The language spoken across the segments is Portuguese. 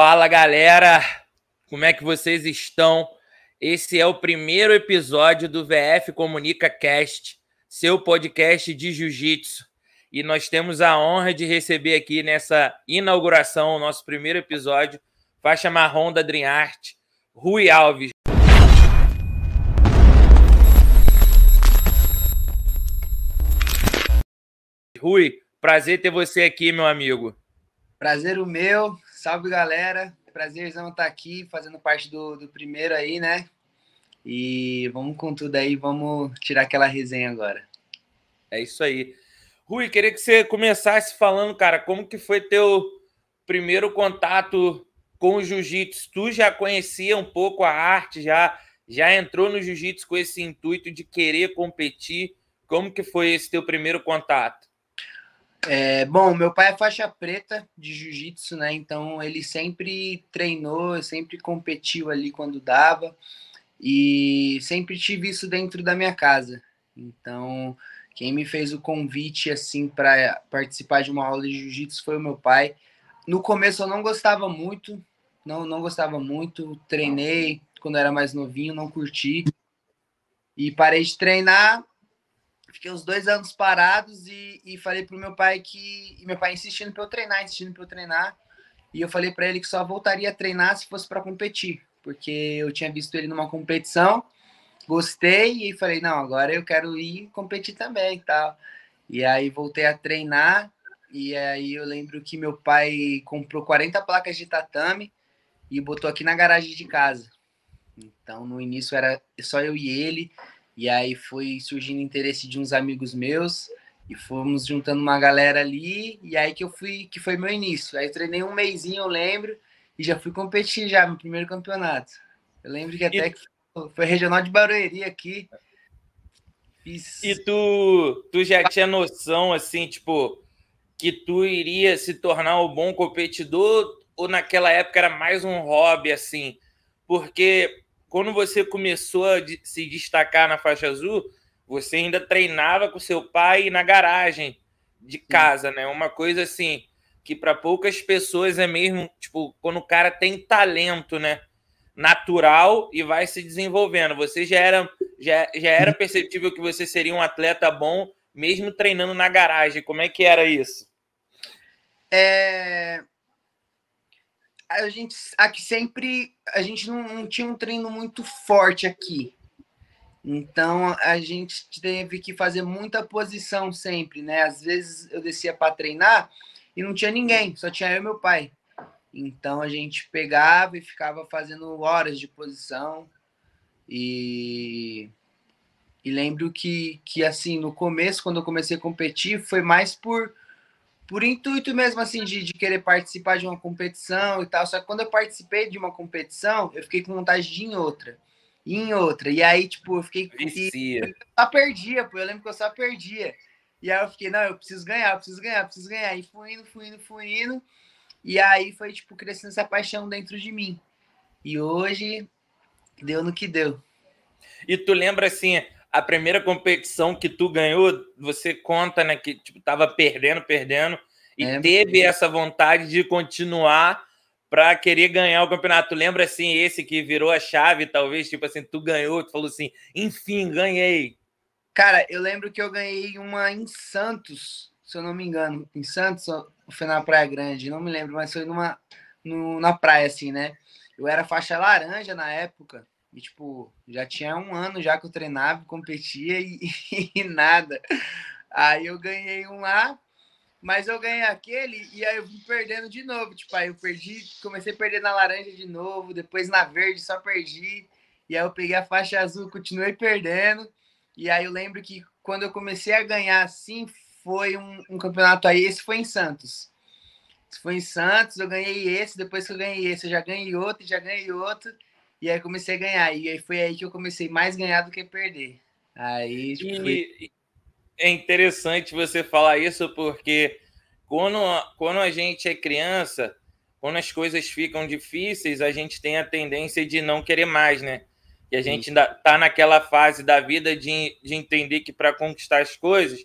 Fala galera, como é que vocês estão? Esse é o primeiro episódio do VF Comunica Cast, seu podcast de jiu-jitsu. E nós temos a honra de receber aqui nessa inauguração, nosso primeiro episódio, faixa marrom da Dream Art, Rui Alves. Rui, prazer ter você aqui, meu amigo. Prazer o meu, salve galera, prazerzão estar aqui fazendo parte do, do primeiro aí, né? E vamos com tudo aí, vamos tirar aquela resenha agora. É isso aí. Rui, queria que você começasse falando, cara, como que foi teu primeiro contato com o jiu-jitsu? Tu já conhecia um pouco a arte, já já entrou no jiu-jitsu com esse intuito de querer competir? Como que foi esse teu primeiro contato? É, bom, meu pai é faixa preta de jiu-jitsu, né? Então ele sempre treinou, sempre competiu ali quando dava e sempre tive isso dentro da minha casa. Então, quem me fez o convite assim para participar de uma aula de jiu-jitsu foi o meu pai. No começo eu não gostava muito, não não gostava muito, treinei quando era mais novinho, não curti. E parei de treinar fiquei uns dois anos parados e, e falei pro meu pai que. meu pai insistindo para eu treinar, insistindo para eu treinar. E eu falei para ele que só voltaria a treinar se fosse para competir, porque eu tinha visto ele numa competição, gostei e falei: não, agora eu quero ir competir também e tal. E aí voltei a treinar. E aí eu lembro que meu pai comprou 40 placas de tatame e botou aqui na garagem de casa. Então no início era só eu e ele. E aí foi surgindo interesse de uns amigos meus e fomos juntando uma galera ali e aí que eu fui, que foi meu início. Aí treinei um mêsinho, eu lembro, e já fui competir já no primeiro campeonato. Eu lembro que até e... que foi regional de Barueri aqui. Fiz... E tu, tu já tinha noção, assim, tipo, que tu iria se tornar um bom competidor ou naquela época era mais um hobby, assim? Porque quando você começou a se destacar na faixa azul, você ainda treinava com seu pai na garagem de casa, né? Uma coisa assim que para poucas pessoas é mesmo, tipo, quando o cara tem talento, né? Natural e vai se desenvolvendo. Você já era, já, já era perceptível que você seria um atleta bom, mesmo treinando na garagem. Como é que era isso? É, a gente aqui sempre a gente não, não, tinha um treino muito forte aqui. Então a gente teve que fazer muita posição sempre, né? Às vezes eu descia para treinar e não tinha ninguém, só tinha eu e meu pai. Então a gente pegava e ficava fazendo horas de posição e e lembro que que assim no começo quando eu comecei a competir foi mais por por intuito mesmo, assim, de, de querer participar de uma competição e tal. Só que quando eu participei de uma competição, eu fiquei com vontade de ir em outra. Ir em outra. E aí, tipo, eu fiquei. E, eu só perdia, pô. Eu lembro que eu só perdia. E aí eu fiquei, não, eu preciso ganhar, eu preciso ganhar, eu preciso ganhar. E fui indo, fui indo, fui indo. E aí foi, tipo, crescendo essa paixão dentro de mim. E hoje deu no que deu. E tu lembra assim, a primeira competição que tu ganhou, você conta, né, que tipo tava perdendo, perdendo e é, teve essa vontade de continuar para querer ganhar o campeonato. Lembra assim esse que virou a chave, talvez, tipo assim, tu ganhou, tu falou assim, enfim, ganhei. Cara, eu lembro que eu ganhei uma em Santos, se eu não me engano, em Santos, foi na Praia Grande, não me lembro, mas foi numa no, na praia assim, né? Eu era faixa laranja na época. E, tipo, já tinha um ano já que eu treinava, competia e, e nada. Aí eu ganhei um lá, mas eu ganhei aquele e aí eu fui perdendo de novo. Tipo, aí eu perdi, comecei a perder na laranja de novo, depois na verde só perdi. E aí eu peguei a faixa azul, continuei perdendo. E aí eu lembro que quando eu comecei a ganhar assim, foi um, um campeonato aí, esse foi em Santos. Esse foi em Santos, eu ganhei esse, depois que eu ganhei esse, eu já ganhei outro, já ganhei outro. E aí comecei a ganhar. E aí foi aí que eu comecei mais a ganhar do que perder. Aí, tipo, e foi... é interessante você falar isso, porque quando, quando a gente é criança, quando as coisas ficam difíceis, a gente tem a tendência de não querer mais, né? E a gente ainda tá naquela fase da vida de, de entender que para conquistar as coisas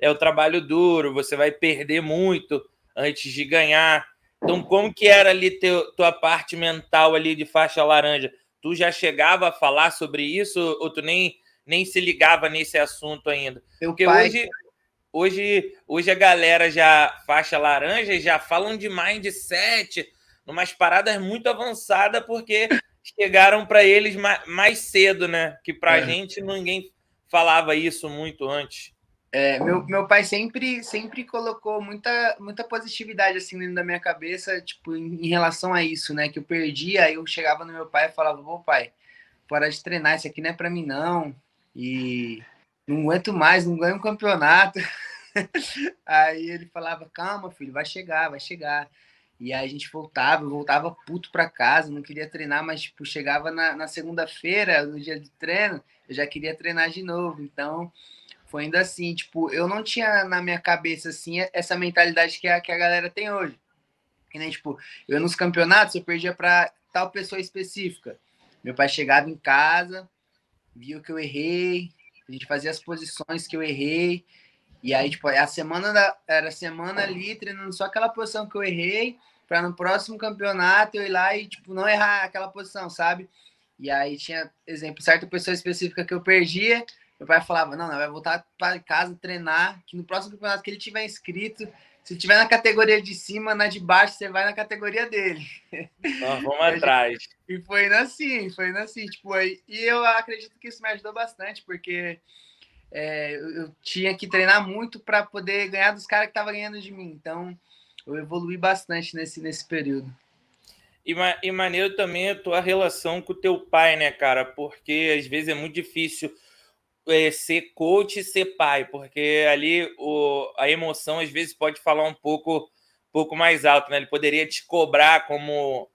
é o trabalho duro, você vai perder muito antes de ganhar. Então, como que era ali teu, tua parte mental ali de faixa laranja? Tu já chegava a falar sobre isso ou tu nem, nem se ligava nesse assunto ainda? Meu Porque pai... hoje, hoje, hoje a galera já faixa laranja já falam de mindset, umas paradas muito avançadas, porque chegaram para eles mais, mais, cedo, né? Que para a é. gente ninguém falava isso muito antes. É, meu, meu pai sempre sempre colocou muita, muita positividade assim dentro da minha cabeça, tipo, em, em relação a isso, né? Que eu perdia, aí eu chegava no meu pai e falava, ô pai, para de treinar, isso aqui não é para mim não. E não aguento mais, não ganho um campeonato. aí ele falava, calma, filho, vai chegar, vai chegar. E aí a gente voltava, eu voltava puto para casa, não queria treinar, mas tipo, chegava na, na segunda-feira, no dia de treino, eu já queria treinar de novo. Então, foi ainda assim, tipo, eu não tinha na minha cabeça, assim, essa mentalidade que a, que a galera tem hoje. Que nem, tipo, eu nos campeonatos, eu perdia para tal pessoa específica. Meu pai chegava em casa, via o que eu errei, a gente fazia as posições que eu errei, e aí, tipo, a semana da, era semana ali, treinando só aquela posição que eu errei, para no próximo campeonato eu ir lá e, tipo, não errar aquela posição, sabe? E aí tinha, exemplo, certa pessoa específica que eu perdia, meu pai falava: não, não, vai voltar para casa treinar, que no próximo campeonato que ele tiver inscrito, se tiver na categoria de cima, na de baixo, você vai na categoria dele. Nós vamos atrás. E foi indo assim, foi indo assim, tipo, aí, e eu acredito que isso me ajudou bastante, porque é, eu, eu, tinha que treinar muito para poder ganhar dos caras que estavam ganhando de mim. Então, eu evolui bastante nesse, nesse período. E, e maneiro também a tua relação com o teu pai, né, cara? Porque às vezes é muito difícil é, ser coach e ser pai, porque ali o, a emoção às vezes pode falar um pouco, pouco mais alto, né? Ele poderia te cobrar como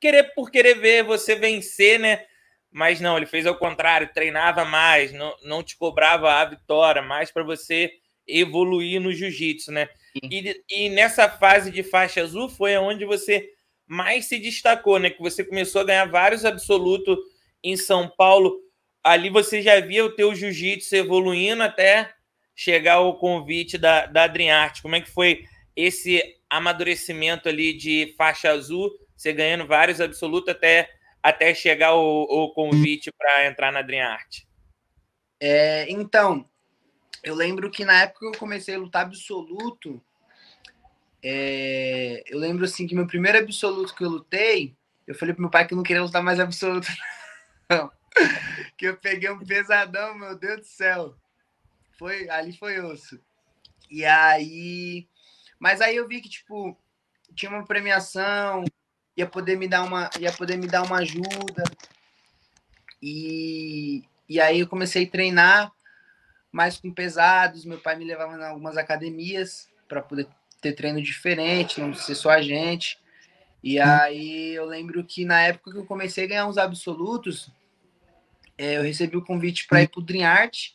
querer por querer ver você vencer, né? Mas não, ele fez ao contrário, treinava mais, não, não te cobrava a vitória, mais para você evoluir no jiu-jitsu, né? E, e nessa fase de faixa azul foi onde você mais se destacou, né? Que você começou a ganhar vários absolutos em São Paulo ali você já via o teu jiu-jitsu evoluindo até chegar ao convite da, da Adriarte. Como é que foi esse amadurecimento ali de faixa azul, você ganhando vários absolutos até, até chegar o, o convite para entrar na Adriarte? É, então, eu lembro que na época que eu comecei a lutar absoluto, é, eu lembro assim que meu primeiro absoluto que eu lutei, eu falei pro meu pai que eu não queria lutar mais absoluto. Não que eu peguei um pesadão, meu Deus do céu. Foi, ali foi osso. E aí, mas aí eu vi que tipo tinha uma premiação, ia poder me dar uma, ia poder me dar uma ajuda. E e aí eu comecei a treinar mais com pesados, meu pai me levava em algumas academias para poder ter treino diferente, não ser só a gente. E aí eu lembro que na época que eu comecei a ganhar uns absolutos, é, eu recebi o convite para ir para o Dream Art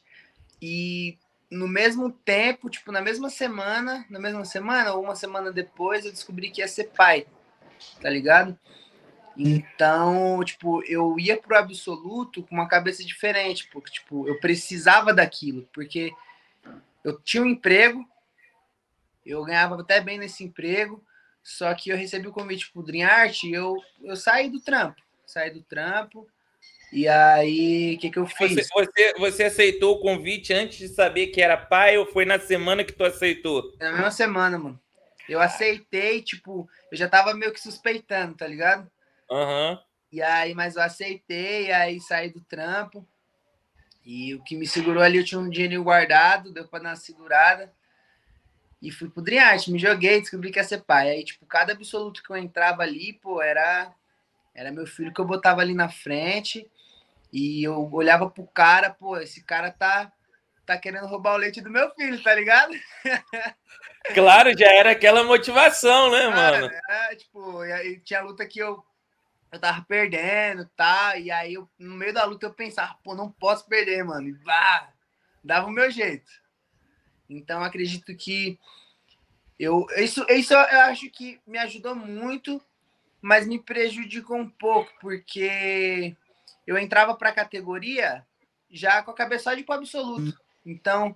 e no mesmo tempo, tipo, na mesma semana, na mesma semana ou uma semana depois, eu descobri que ia ser pai, tá ligado? Então, tipo, eu ia pro absoluto com uma cabeça diferente, porque, tipo, eu precisava daquilo, porque eu tinha um emprego, eu ganhava até bem nesse emprego, só que eu recebi o convite pro Dream Art e eu, eu saí do trampo, saí do trampo, e aí, o que, que eu fiz? Você, você, você, aceitou o convite antes de saber que era pai ou foi na semana que tu aceitou? Na mesma semana, mano. Eu aceitei, tipo, eu já tava meio que suspeitando, tá ligado? Aham. Uhum. E aí, mas eu aceitei, aí saí do trampo. E o que me segurou ali, eu tinha um dinheiro guardado, deu pra dar uma segurada. E fui pro Dream me joguei, descobri que ia ser pai. Aí, tipo, cada absoluto que eu entrava ali, pô, era, era meu filho que eu botava ali na frente. E eu olhava pro cara, pô, esse cara tá, tá querendo roubar o leite do meu filho, tá ligado? Claro, já era aquela motivação, né, cara, mano? É, tipo, e aí tinha luta que eu, eu tava perdendo, tá? E aí, eu, no meio da luta, eu pensava, pô, não posso perder, mano. E bah, dava o meu jeito. Então, acredito que eu, isso, isso eu acho que me ajudou muito, mas me prejudicou um pouco, porque eu entrava para a categoria já com a cabeça de pro absoluto. Então,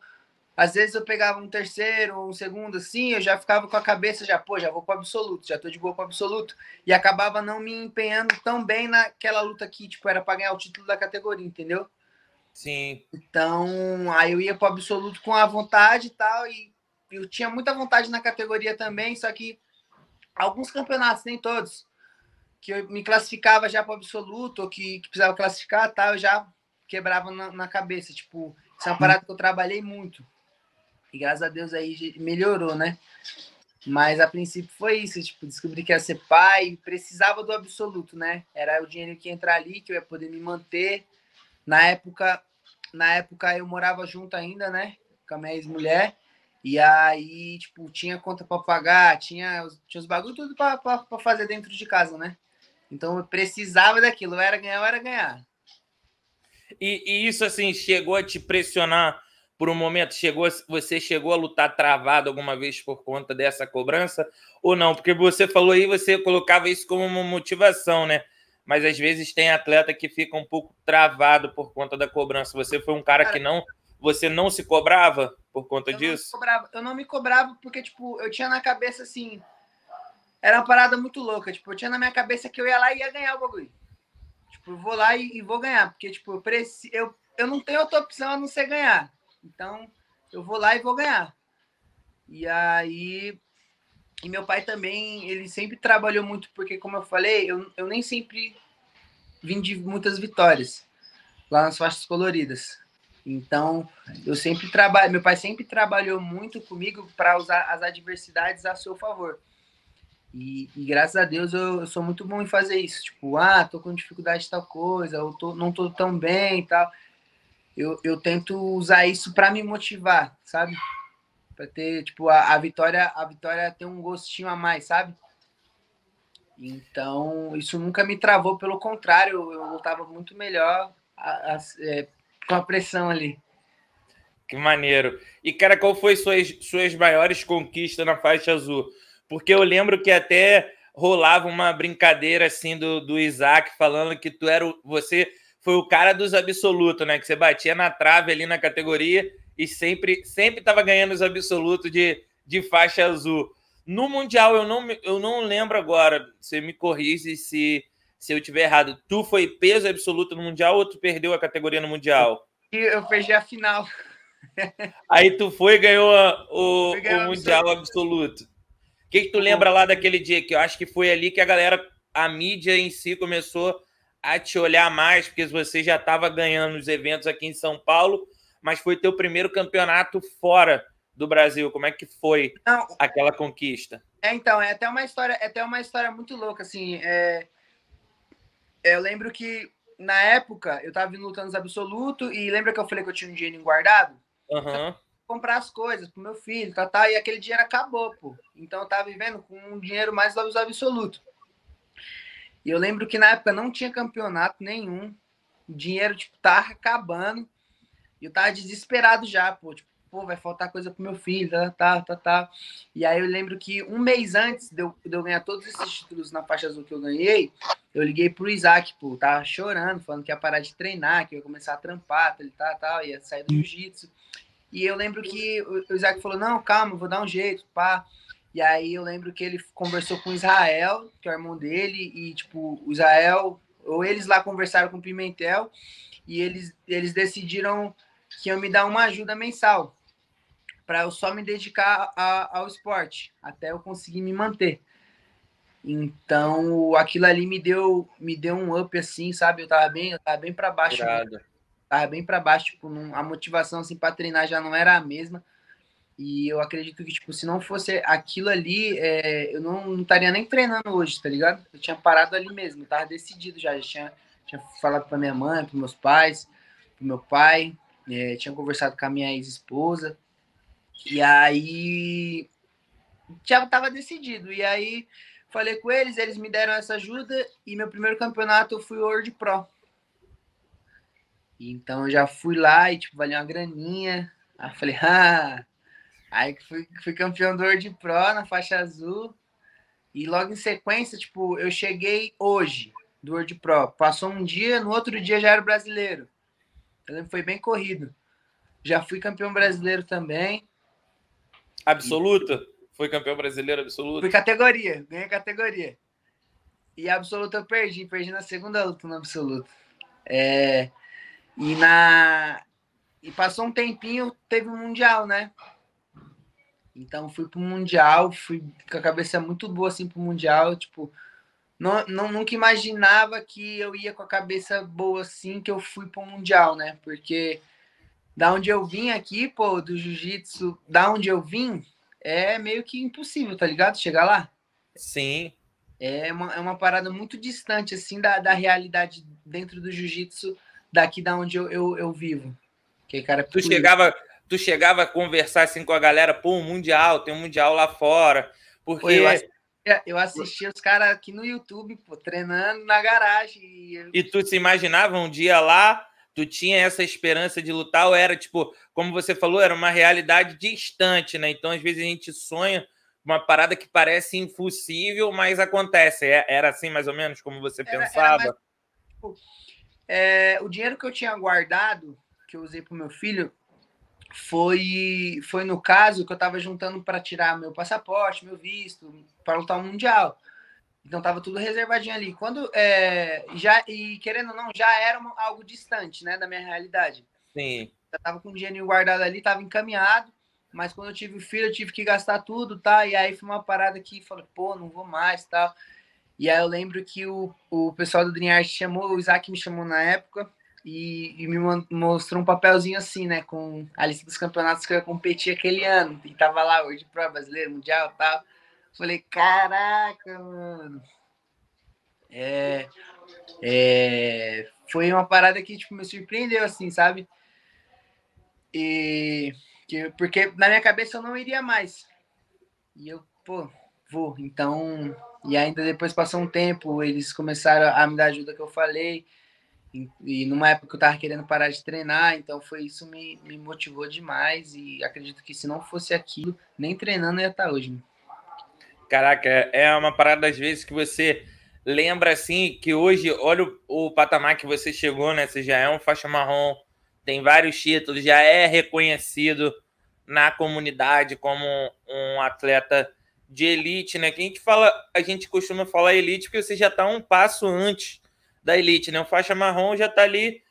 às vezes eu pegava um terceiro ou um segundo assim, eu já ficava com a cabeça já, pô, já vou para absoluto, já tô de boa para absoluto e acabava não me empenhando tão bem naquela luta que tipo era para ganhar o título da categoria, entendeu? Sim. Então, aí eu ia para absoluto com a vontade e tal e eu tinha muita vontade na categoria também, só que alguns campeonatos, nem todos, que eu me classificava já para absoluto ou que, que precisava classificar, tal, eu já quebrava na, na cabeça, tipo, isso é uma parada que eu trabalhei muito e graças a Deus aí melhorou, né? Mas a princípio foi isso, tipo, descobri que ia ser pai, precisava do absoluto, né? Era o dinheiro que ia entrar ali, que eu ia poder me manter. Na época, na época eu morava junto ainda, né? Com a minha ex-mulher. E aí, tipo, tinha conta para pagar, tinha, tinha os bagulho tudo para fazer dentro de casa, né? Então eu precisava daquilo, era ganhar, era ganhar. E, e isso, assim, chegou a te pressionar por um momento chegou, você chegou a lutar travado alguma vez por conta dessa cobrança ou não? Porque você falou aí, você colocava isso como uma motivação, né? Mas às vezes tem atleta que fica um pouco travado por conta da cobrança. Você foi um cara, cara que não, você não se cobrava por conta eu disso? Não cobrava, eu não me cobrava porque tipo, eu tinha na cabeça assim, era uma parada muito louca, tipo, eu tinha na minha cabeça que eu ia lá e ia ganhar o bagulho. Tipo, eu vou lá e, e vou ganhar, porque tipo, eu, preci, eu, eu não tenho outra opção a não ser ganhar. Então, eu vou lá e vou ganhar. E aí. E meu pai também, ele sempre trabalhou muito, porque, como eu falei, eu, eu nem sempre vim de muitas vitórias lá nas faixas coloridas. Então, eu sempre trabalho, meu pai sempre trabalhou muito comigo para usar as adversidades a seu favor. E, e graças a Deus eu, eu, sou muito bom em fazer isso. Tipo, ah, tô com dificuldade de tal coisa, ou tô, não tô tão bem e tal eu, eu tento usar isso para me motivar, sabe? Para ter, tipo, a, a, vitória, a vitória ter um gostinho a mais, sabe? Então, isso nunca me travou, pelo contrário, eu lutava muito melhor a, a, é, com a pressão ali. Que maneiro. E, cara, qual foi suas, suas maiores conquistas na faixa azul? Porque eu lembro que até rolava uma brincadeira assim do, do Isaac falando que tu era o, você foi o cara dos absolutos, né? Que você batia na trave ali na categoria e sempre sempre estava ganhando os absolutos de, de faixa azul. No Mundial, eu não, eu não lembro agora, você me corrige se, se eu tiver errado. Tu foi peso absoluto no Mundial ou tu perdeu a categoria no Mundial? Eu perdi a final. Aí tu foi e ganhou o, o Mundial absoluto. O que, que tu lembra lá daquele dia? Que eu acho que foi ali que a galera, a mídia em si começou a te olhar mais, porque você já estava ganhando os eventos aqui em São Paulo, mas foi teu primeiro campeonato fora do Brasil. Como é que foi Não, aquela conquista? É, então, é até uma história, é até uma história muito louca, assim. É... Eu lembro que na época eu estava lutando nos absoluto e lembra que eu falei que eu tinha um dinheiro guardado? Uhum. Comprar as coisas pro meu filho, tá, tá, e aquele dinheiro acabou, pô. Então eu tava vivendo com um dinheiro mais dos absoluto. E eu lembro que na época não tinha campeonato nenhum. O dinheiro, tipo, tava acabando. E eu tava desesperado já, pô. Tipo, pô, vai faltar coisa pro meu filho, tá, tá, tá, tá. E aí eu lembro que um mês antes de eu, de eu ganhar todos esses títulos na faixa azul que eu ganhei, eu liguei pro Isaac, pô, tava chorando, falando que ia parar de treinar, que ia começar a trampar, ele tá, tal, ia sair do jiu-jitsu. E eu lembro que o Isaac falou, não, calma, vou dar um jeito, pá. E aí eu lembro que ele conversou com Israel, que é o irmão dele, e tipo, o Israel, ou eles lá conversaram com o Pimentel, e eles, eles decidiram que iam me dar uma ajuda mensal para eu só me dedicar a, ao esporte, até eu conseguir me manter. Então, aquilo ali me deu me deu um up assim, sabe? Eu tava bem, eu tava bem para baixo. Tava bem para baixo, tipo, a motivação assim para treinar já não era a mesma. E eu acredito que, tipo, se não fosse aquilo ali, é, eu não, não estaria nem treinando hoje, tá ligado? Eu tinha parado ali mesmo, tava decidido já. já tinha, tinha falado pra minha mãe, pros meus pais, pro meu pai, é, tinha conversado com a minha ex-esposa. E aí já tava decidido. E aí falei com eles, eles me deram essa ajuda e meu primeiro campeonato eu fui World Pro. Então eu já fui lá e tipo, valeu uma graninha. Aí falei, ah, Aí fui, fui campeão do World Pro na faixa azul. E logo em sequência, tipo, eu cheguei hoje do World Pro. Passou um dia, no outro dia já era brasileiro. Eu lembro foi bem corrido. Já fui campeão brasileiro também. Absoluta? Foi campeão brasileiro absoluto? Fui categoria, ganhei categoria. E absoluta eu perdi, perdi na segunda luta no absoluto. É, e na e passou um tempinho, teve um mundial, né? Então fui pro mundial, fui com a cabeça muito boa assim pro mundial, tipo, não, não nunca imaginava que eu ia com a cabeça boa assim que eu fui pro mundial, né? Porque da onde eu vim aqui, pô, do jiu-jitsu, da onde eu vim, é meio que impossível, tá ligado? Chegar lá. Sim. É uma, é uma parada muito distante, assim, da, da realidade dentro do jiu-jitsu daqui da onde eu, eu, eu vivo. Que cara tu chegava, tu chegava a conversar assim com a galera, pô, um mundial, tem um mundial lá fora. Porque pô, eu, assistia, eu assistia os caras aqui no YouTube, pô, treinando na garagem. E, e tu se imaginava um dia lá tu tinha essa esperança de lutar ou era tipo, como você falou, era uma realidade distante, né? Então, às vezes a gente sonha uma parada que parece impossível, mas acontece. É, era assim mais ou menos como você era, pensava? Era mais, tipo, é, o dinheiro que eu tinha guardado, que eu usei para o meu filho, foi foi no caso que eu estava juntando para tirar meu passaporte, meu visto, para lutar o mundial. Então tava tudo reservadinho ali. Quando é, já e querendo ou não, já era uma, algo distante, né, da minha realidade. Sim. Já tava com o dinheiro guardado ali, tava encaminhado, mas quando eu tive o filho, eu tive que gastar tudo, tá? E aí foi uma parada que falei, pô, não vou mais, tal. E aí eu lembro que o, o pessoal do Dream Art chamou, o Isaac me chamou na época e, e, me mostrou um papelzinho assim, né, com a lista dos campeonatos que eu ia competir aquele ano. E tava lá hoje pro brasileiro, mundial, tal. Falei, caraca, mano. É, é, foi uma parada que tipo, me surpreendeu, assim, sabe? E que, porque na minha cabeça eu não iria mais. E eu, pô, vou. Então, e ainda depois passou um tempo, eles começaram a me dar ajuda que eu falei. E, e numa época eu tava querendo parar de treinar, então foi isso me, me motivou demais. E acredito que se não fosse aquilo, nem treinando ia estar hoje. Mano. Caraca, é uma parada às vezes que você lembra assim que hoje, olha o, o, patamar que você chegou, né? Você já é um faixa marrom, tem vários títulos, já é reconhecido na comunidade como um atleta de elite, né? Que a gente fala, a gente costuma falar elite porque você já está um passo antes da elite, né? O faixa marrom já está ali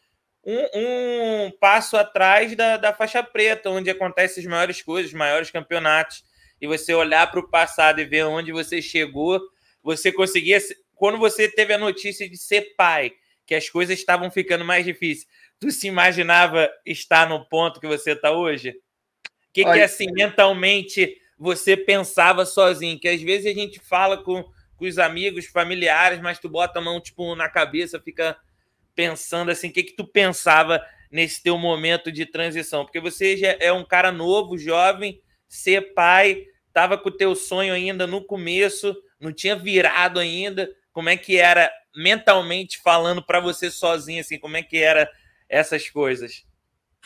um, um, passo atrás da, da faixa preta, onde acontecem as maiores coisas, os maiores campeonatos e você olhar para o passado e ver onde você chegou, você conseguia. Quando você teve a notícia de ser pai, que as coisas estavam ficando mais difíceis, tu se imaginava estar no ponto que você está hoje? O que, que assim, mentalmente você pensava sozinho? Que às vezes a gente fala com, com os amigos, familiares, mas tu bota a mão tipo, na cabeça, fica pensando assim, o que, que tu pensava nesse teu momento de transição? Porque você já é um cara novo, jovem, ser pai, estava com o teu sonho ainda no começo, não tinha virado ainda. Como é que era mentalmente falando para você sozinho assim, como é que era essas coisas?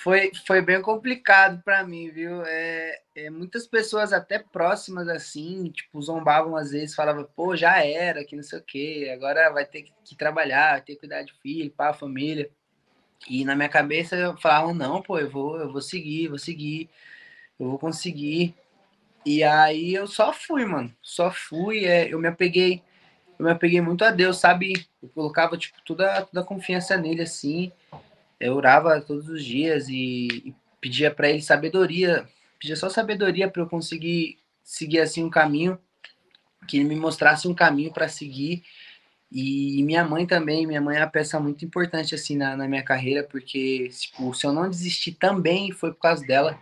Foi, foi bem complicado para mim, viu? É, é, muitas pessoas até próximas assim, tipo, zombavam às vezes, falavam, pô, já era, que não sei o quê, agora vai ter que, que trabalhar, vai ter que cuidar de filho, pá, família. E na minha cabeça eu falava, não, pô, eu vou, eu vou seguir, vou seguir eu vou conseguir. E aí eu só fui, mano. Só fui. É, eu me apeguei, eu me apeguei muito a Deus, sabe? Eu colocava, tipo, toda, toda a confiança nele, assim. Eu orava todos os dias e, e pedia para ele sabedoria. Pedia só sabedoria para eu conseguir seguir, assim, um caminho. Que ele me mostrasse um caminho para seguir. E minha mãe também, minha mãe é uma peça muito importante, assim, na, na minha carreira, porque, tipo, se eu não desistir também, foi por causa dela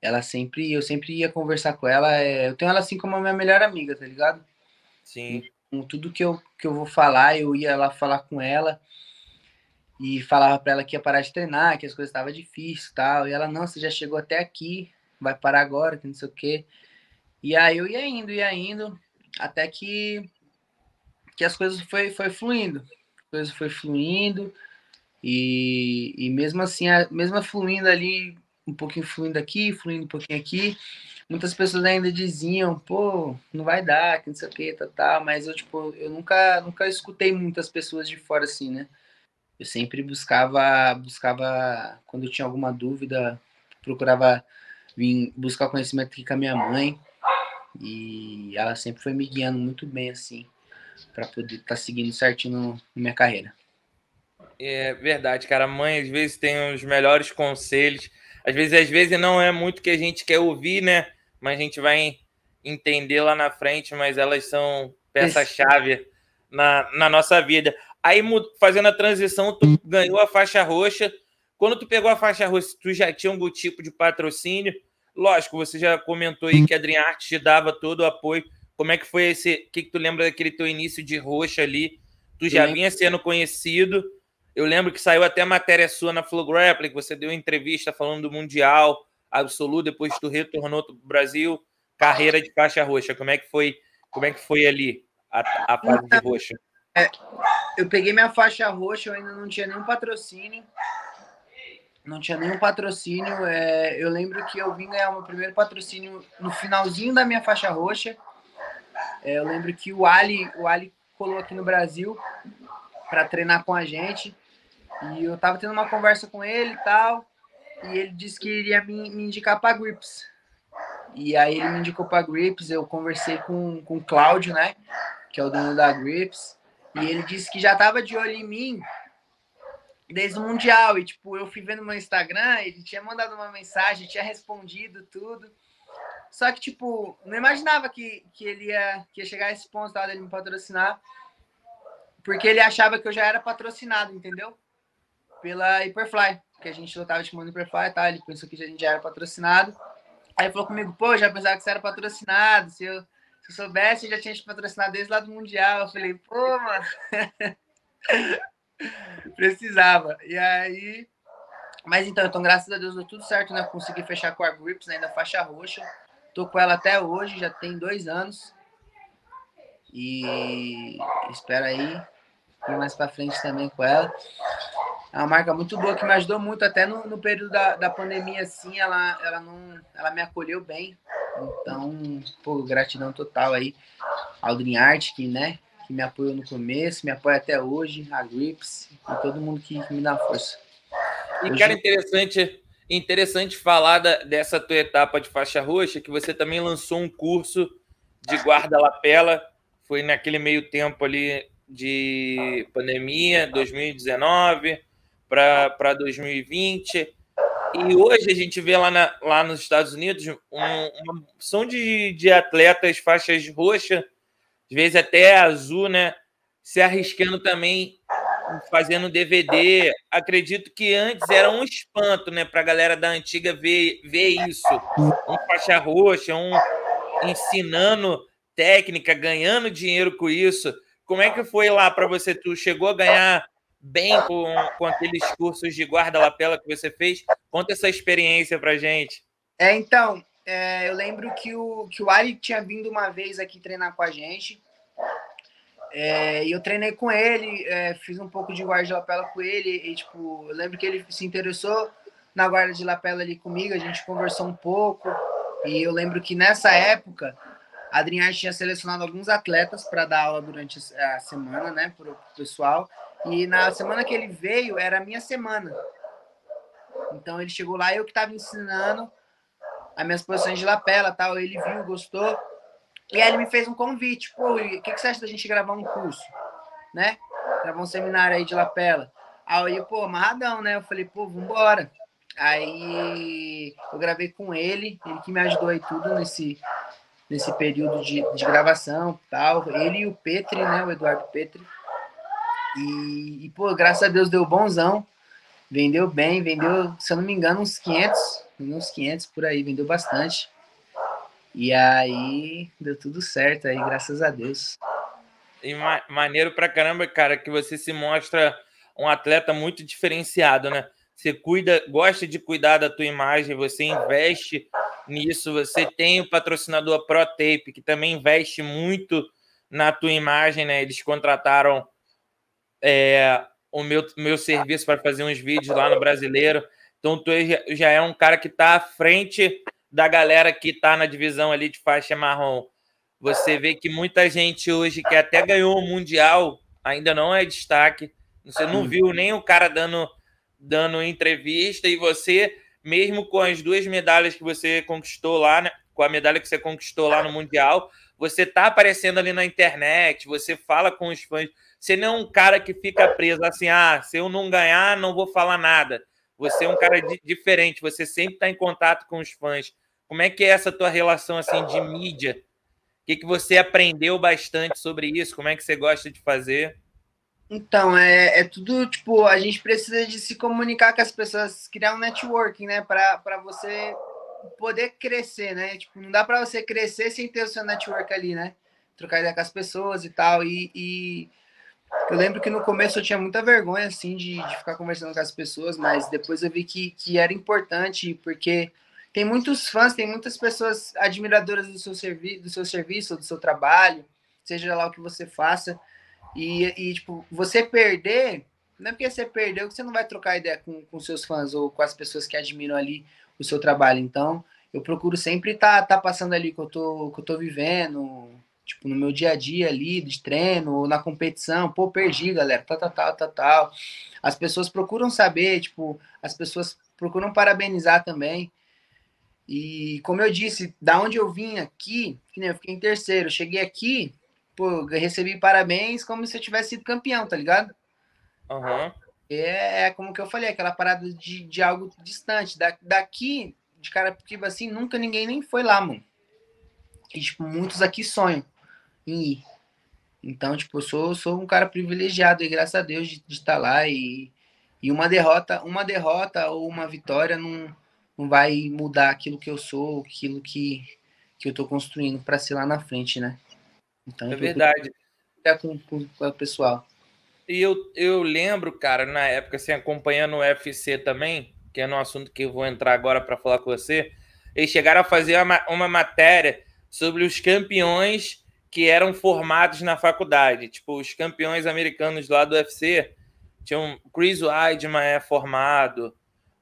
ela sempre, eu sempre ia conversar com ela. É, eu tenho ela assim como a minha melhor amiga, tá ligado? Sim. Com tudo que eu, que eu vou falar, eu ia lá falar com ela e falava para ela que ia parar de treinar, que as coisas estavam difíceis tal. E ela, não, você já chegou até aqui, vai parar agora, que não sei o quê. E aí eu ia indo, ia indo, até que, que as coisas foi, foi fluindo. As coisas foi fluindo. E, e mesmo assim, a, mesmo fluindo ali um pouquinho fluindo aqui, fluindo um pouquinho aqui. Muitas pessoas ainda diziam, pô, não vai dar, que não sei o que, tá, tá, mas eu, tipo, eu nunca, nunca escutei muitas pessoas de fora assim, né? Eu sempre buscava, buscava, quando eu tinha alguma dúvida, procurava vir buscar conhecimento aqui com a minha mãe. E ela sempre foi me guiando muito bem, assim, para poder estar tá seguindo certinho na minha carreira. É verdade, cara. A mãe às vezes tem os melhores conselhos. Às vezes, às vezes não é muito que a gente quer ouvir, né? Mas a gente vai entender lá na frente, mas elas são peça-chave na, na nossa vida. Aí, fazendo a transição, tu ganhou a faixa roxa. Quando tu pegou a faixa roxa, tu já tinha algum tipo de patrocínio? Lógico, você já comentou aí que a Dream Art te dava todo o apoio. Como é que foi esse? O que, que tu lembra daquele teu início de roxa ali? Tu já Sim. vinha sendo conhecido. Eu lembro que saiu até matéria sua na Flow Grappling, que você deu entrevista falando do Mundial absoluto, depois tu retornou para o Brasil, carreira de faixa roxa. Como é que foi? Como é que foi ali a, a fase de roxa? É, eu peguei minha faixa roxa, eu ainda não tinha nenhum patrocínio. Não tinha nenhum patrocínio. É, eu lembro que eu vim ganhar o meu primeiro patrocínio no finalzinho da minha faixa roxa. É, eu lembro que o Ali, o Ali colou aqui no Brasil para treinar com a gente. E eu tava tendo uma conversa com ele e tal. E ele disse que iria me, me indicar para Grips. E aí ele me indicou para Grips. Eu conversei com, com o Cláudio, né? Que é o dono da Grips. E ele disse que já tava de olho em mim desde o Mundial. E, tipo, eu fui vendo meu Instagram, ele tinha mandado uma mensagem, tinha respondido tudo. Só que, tipo, não imaginava que, que ele ia, que ia chegar a esse ponto tá, dele me patrocinar. Porque ele achava que eu já era patrocinado, entendeu? Pela Hyperfly. Que a gente lutava de comando Hyperfly, tá? Ele pensou que a gente já era patrocinado. Aí falou comigo, pô, já pensava que você era patrocinado. Se eu, se eu soubesse, eu já tinha te patrocinado desde lá do Mundial. Eu falei, pô, mano. Precisava. E aí. Mas então, então, graças a Deus deu tudo certo, né? Consegui fechar com a Grips, né? Da faixa roxa. Tô com ela até hoje, já tem dois anos. E espero aí ir mais para frente também com ela. É uma marca muito boa que me ajudou muito, até no, no período da, da pandemia, assim, ela, ela, não, ela me acolheu bem. Então, pô, gratidão total aí ao Dream Art, que, né, que me apoiou no começo, me apoia até hoje, a Grips e todo mundo que, que me dá força. E, hoje... cara, interessante, interessante falar da, dessa tua etapa de faixa roxa, que você também lançou um curso de guarda-lapela, foi naquele meio tempo ali de pandemia, 2019 para 2020. E hoje a gente vê lá, na, lá nos Estados Unidos um, uma opção de, de atletas faixas roxas às vezes até azul, né? Se arriscando também fazendo DVD. Acredito que antes era um espanto, né, para a galera da antiga ver, ver isso. Um faixa roxa, um ensinando técnica, ganhando dinheiro com isso. Como é que foi lá para você? Tu chegou a ganhar bem com, com aqueles cursos de guarda-lapela que você fez? Conta essa experiência para gente. É, então, é, eu lembro que o, que o Ari tinha vindo uma vez aqui treinar com a gente. É, e eu treinei com ele, é, fiz um pouco de guarda lapela com ele. E, tipo, eu lembro que ele se interessou na guarda de lapela ali comigo, a gente conversou um pouco. E eu lembro que nessa época, a Adriana tinha selecionado alguns atletas para dar aula durante a semana, né, para o pessoal. E na semana que ele veio, era a minha semana. Então ele chegou lá, eu que estava ensinando as minhas posições de lapela tal. Ele viu, gostou. E aí ele me fez um convite. Pô, o que, que você acha da gente gravar um curso? Né? Gravar um seminário aí de lapela. Aí eu, pô, amarradão, né? Eu falei, pô, vambora. Aí eu gravei com ele, ele que me ajudou aí tudo nesse, nesse período de, de gravação tal. Ele e o Petri, né? O Eduardo Petri. E, e, pô, graças a Deus deu bonzão. Vendeu bem, vendeu, se eu não me engano, uns 500 uns 500 por aí, vendeu bastante. E aí deu tudo certo aí, graças a Deus. E ma maneiro pra caramba, cara, que você se mostra um atleta muito diferenciado, né? Você cuida, gosta de cuidar da tua imagem, você investe nisso, você tem o patrocinador ProTape, que também investe muito na tua imagem, né? Eles contrataram é, o meu, meu serviço para fazer uns vídeos lá no Brasileiro. Então, tu já é um cara que está à frente da galera que está na divisão ali de faixa marrom. Você vê que muita gente hoje que até ganhou o Mundial ainda não é destaque. Você não viu nem o cara dando, dando entrevista e você, mesmo com as duas medalhas que você conquistou lá, né? com a medalha que você conquistou lá no Mundial, você tá aparecendo ali na internet, você fala com os fãs. Você não é um cara que fica preso assim, ah, se eu não ganhar, não vou falar nada. Você é um cara diferente, você sempre está em contato com os fãs. Como é que é essa tua relação assim de mídia? O que, que você aprendeu bastante sobre isso? Como é que você gosta de fazer? Então, é, é tudo, tipo, a gente precisa de se comunicar com as pessoas, criar um networking, né? Para você poder crescer, né? Tipo, não dá para você crescer sem ter o seu network ali, né? Trocar ideia com as pessoas e tal. E, e, eu lembro que no começo eu tinha muita vergonha, assim, de, de ficar conversando com as pessoas, mas depois eu vi que, que era importante, porque tem muitos fãs, tem muitas pessoas admiradoras do seu, servi do seu serviço, do seu trabalho, seja lá o que você faça. E, e, tipo, você perder, não é porque você perdeu que você não vai trocar ideia com, com seus fãs ou com as pessoas que admiram ali o seu trabalho. Então, eu procuro sempre estar tá, tá passando ali que eu tô, que eu tô vivendo, tipo, no meu dia a dia ali, de treino, ou na competição, pô, perdi, galera, tal, tal, tal, tal, tal. As pessoas procuram saber, tipo, as pessoas procuram parabenizar também. E como eu disse, da onde eu vim aqui, que nem eu fiquei em terceiro, cheguei aqui, pô, recebi parabéns como se eu tivesse sido campeão, tá ligado? Uhum. É, é, como que eu falei, aquela parada de, de algo distante. Da, daqui, de Carapicuíba, assim, nunca ninguém nem foi lá, mano. E, tipo, muitos aqui sonham em ir. Então, tipo, eu sou, sou um cara privilegiado e graças a Deus de estar tá lá e, e uma derrota, uma derrota ou uma vitória não, não vai mudar aquilo que eu sou, aquilo que, que eu tô construindo para ser lá na frente, né? Então, é verdade. É com, com, com o pessoal. E eu, eu lembro, cara, na época, assim, acompanhando o UFC também, que é no assunto que eu vou entrar agora para falar com você, eles chegaram a fazer uma, uma matéria sobre os campeões que eram formados na faculdade. Tipo, os campeões americanos lá do UFC, tinham Chris Weidman é formado,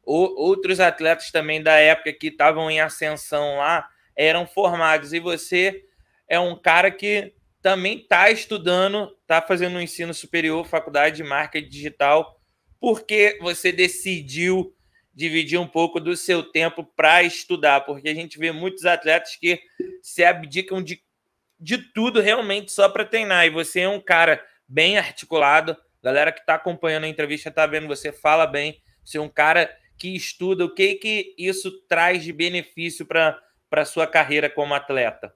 outros atletas também da época que estavam em ascensão lá eram formados. E você é um cara que também está estudando, está fazendo um ensino superior, faculdade de marketing digital, porque você decidiu dividir um pouco do seu tempo para estudar, porque a gente vê muitos atletas que se abdicam de, de tudo realmente só para treinar, e você é um cara bem articulado, galera que está acompanhando a entrevista está vendo, você fala bem, você é um cara que estuda, o que que isso traz de benefício para a sua carreira como atleta?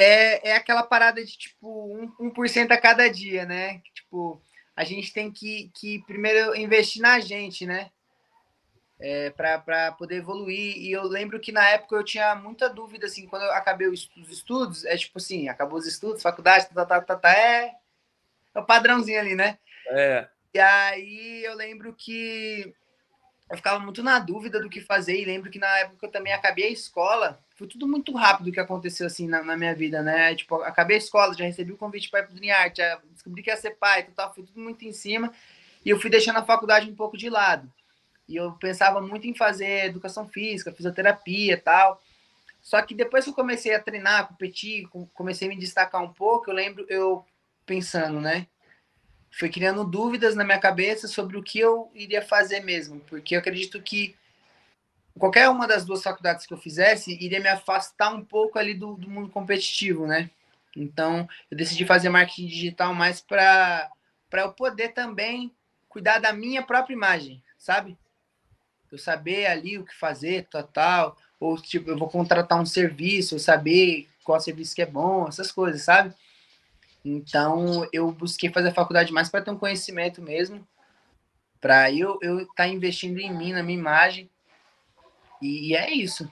é, é aquela parada de tipo 1%, 1 a cada dia, né? Tipo, a gente tem que, que primeiro investir na gente, né? É, para poder evoluir. E eu lembro que na época eu tinha muita dúvida, assim, quando eu acabei os, estudos, é tipo assim, acabou os estudos, faculdade, tá, tá, tá, tá, é, é o padrãozinho ali, né? É. E aí eu lembro que eu ficava muito na dúvida do que fazer, e lembro que na época eu também acabei a escola, foi tudo muito rápido que aconteceu assim na, na, minha vida, né? Tipo, acabei a escola, já recebi o convite para ir para o Dream já descobri que ia ser pai, tal, foi tudo muito em cima. E eu fui deixando a faculdade um pouco de lado. E eu pensava muito em fazer educação física, fisioterapia e tal. Só que depois que eu comecei a treinar, competir, comecei a me destacar um pouco, eu lembro eu pensando, né? Foi criando dúvidas na minha cabeça sobre o que eu iria fazer mesmo, porque eu acredito que qualquer uma das duas faculdades que eu fizesse iria me afastar um pouco ali do, do mundo competitivo, né? Então, eu decidi fazer marketing digital mais para eu poder também cuidar da minha própria imagem, sabe? Eu saber ali o que fazer, total, ou tipo, eu vou contratar um serviço, eu saber qual serviço que é bom, essas coisas, sabe? Então, eu busquei fazer a faculdade mais para ter um conhecimento mesmo, para eu eu estar tá investindo em mim, na minha imagem, e, é isso.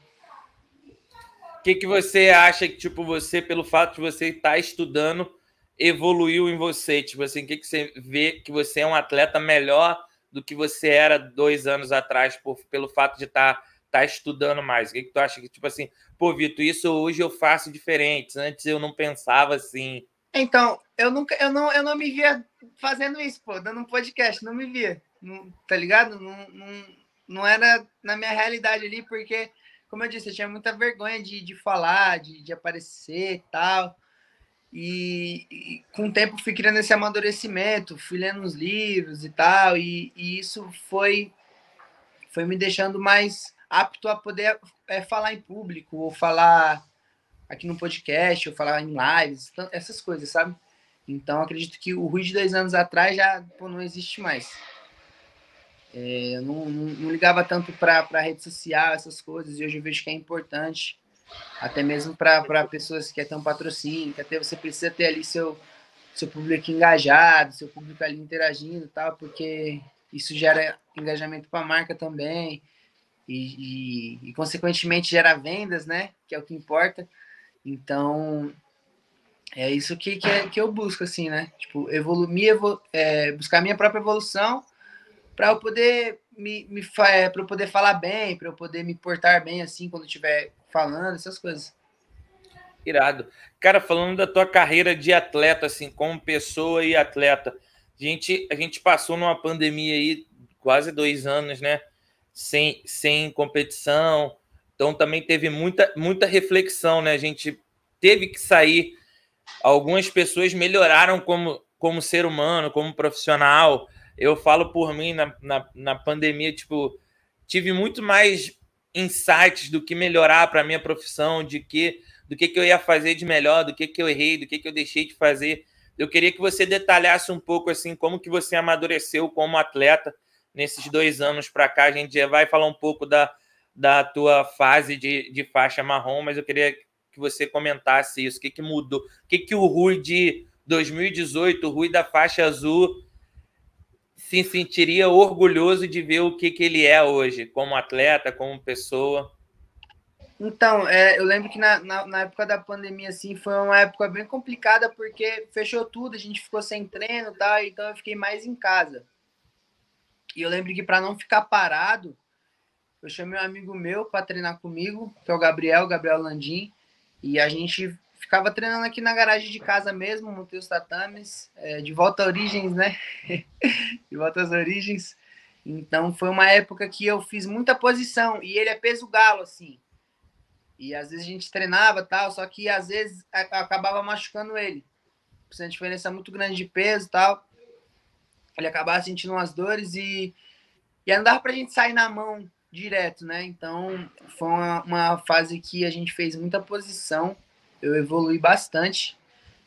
O que, que você acha que, tipo, você, pelo fato de você estar tá estudando, evoluiu em você? Tipo assim, o que, que você vê que você é um atleta melhor do que você era dois anos atrás, por, pelo fato de estar tá, tá estudando mais? O que, que tu acha que, tipo assim, pô, Vitor, isso hoje eu faço diferente. Antes eu não pensava assim. Então, eu nunca, eu não, eu não me via fazendo isso, pô, dando um podcast, não me via. Não, tá ligado? Não, não, não era na minha realidade ali, porque, como eu disse, eu tinha muita vergonha de, de falar, de, de aparecer e tal. E, e, com o tempo fui criando esse amadurecimento, fui lendo uns livros e tal, e, e isso foi foi me deixando mais apto a poder é, falar em público, ou falar aqui no podcast, ou falar em lives, essas coisas, sabe? Então, acredito que o Rui de dois anos atrás já pô, não existe mais. É, eu não, não, não, ligava tanto para rede social, essas coisas, e hoje eu vejo que é importante, até mesmo para pessoas que querem ter um patrocínio, que até você precisa ter ali seu, seu público engajado, seu público ali interagindo e tal, porque isso gera engajamento para a marca também, e, e, e, consequentemente gera vendas, né? Que é o que importa. Então, é isso que, que, é, que eu busco, assim, né? Tipo, evoluir, me evolu é, buscar minha própria evolução para eu poder me, me é, para eu poder falar bem, para eu poder me portar bem assim quando estiver falando, essas coisas. Irado. Cara, falando da tua carreira de atleta, assim, como pessoa e atleta, a gente, a gente passou numa pandemia aí quase dois anos, né? Sem, sem competição. Então também teve muita, muita reflexão, né? A gente teve que sair. Algumas pessoas melhoraram como, como ser humano, como profissional eu falo por mim na, na, na pandemia, tipo, tive muito mais insights do que melhorar para minha profissão, de que do que, que eu ia fazer de melhor, do que, que eu errei, do que, que eu deixei de fazer. Eu queria que você detalhasse um pouco assim como que você amadureceu como atleta nesses dois anos para cá. A gente já vai falar um pouco da, da tua fase de, de faixa marrom, mas eu queria que você comentasse isso. O que, que mudou? O que, que o Rui de 2018, o Rui da faixa azul, se sentiria orgulhoso de ver o que, que ele é hoje, como atleta, como pessoa? Então, é, eu lembro que na, na, na, época da pandemia, assim, foi uma época bem complicada, porque fechou tudo, a gente ficou sem treino e tal, então eu fiquei mais em casa. E eu lembro que para não ficar parado, eu chamei um amigo meu para treinar comigo, que é o Gabriel, Gabriel Landim, e a gente ficava treinando aqui na garagem de casa mesmo, montei os tatames, é, de volta às origens, né? de volta às origens. Então foi uma época que eu fiz muita posição e ele é peso galo, assim. E às vezes a gente treinava tal, só que às vezes acabava machucando ele. Por uma diferença muito grande de peso tal. Ele acabava sentindo umas dores e, e não dava pra gente sair na mão direto, né? Então foi uma, uma fase que a gente fez muita posição eu evolui bastante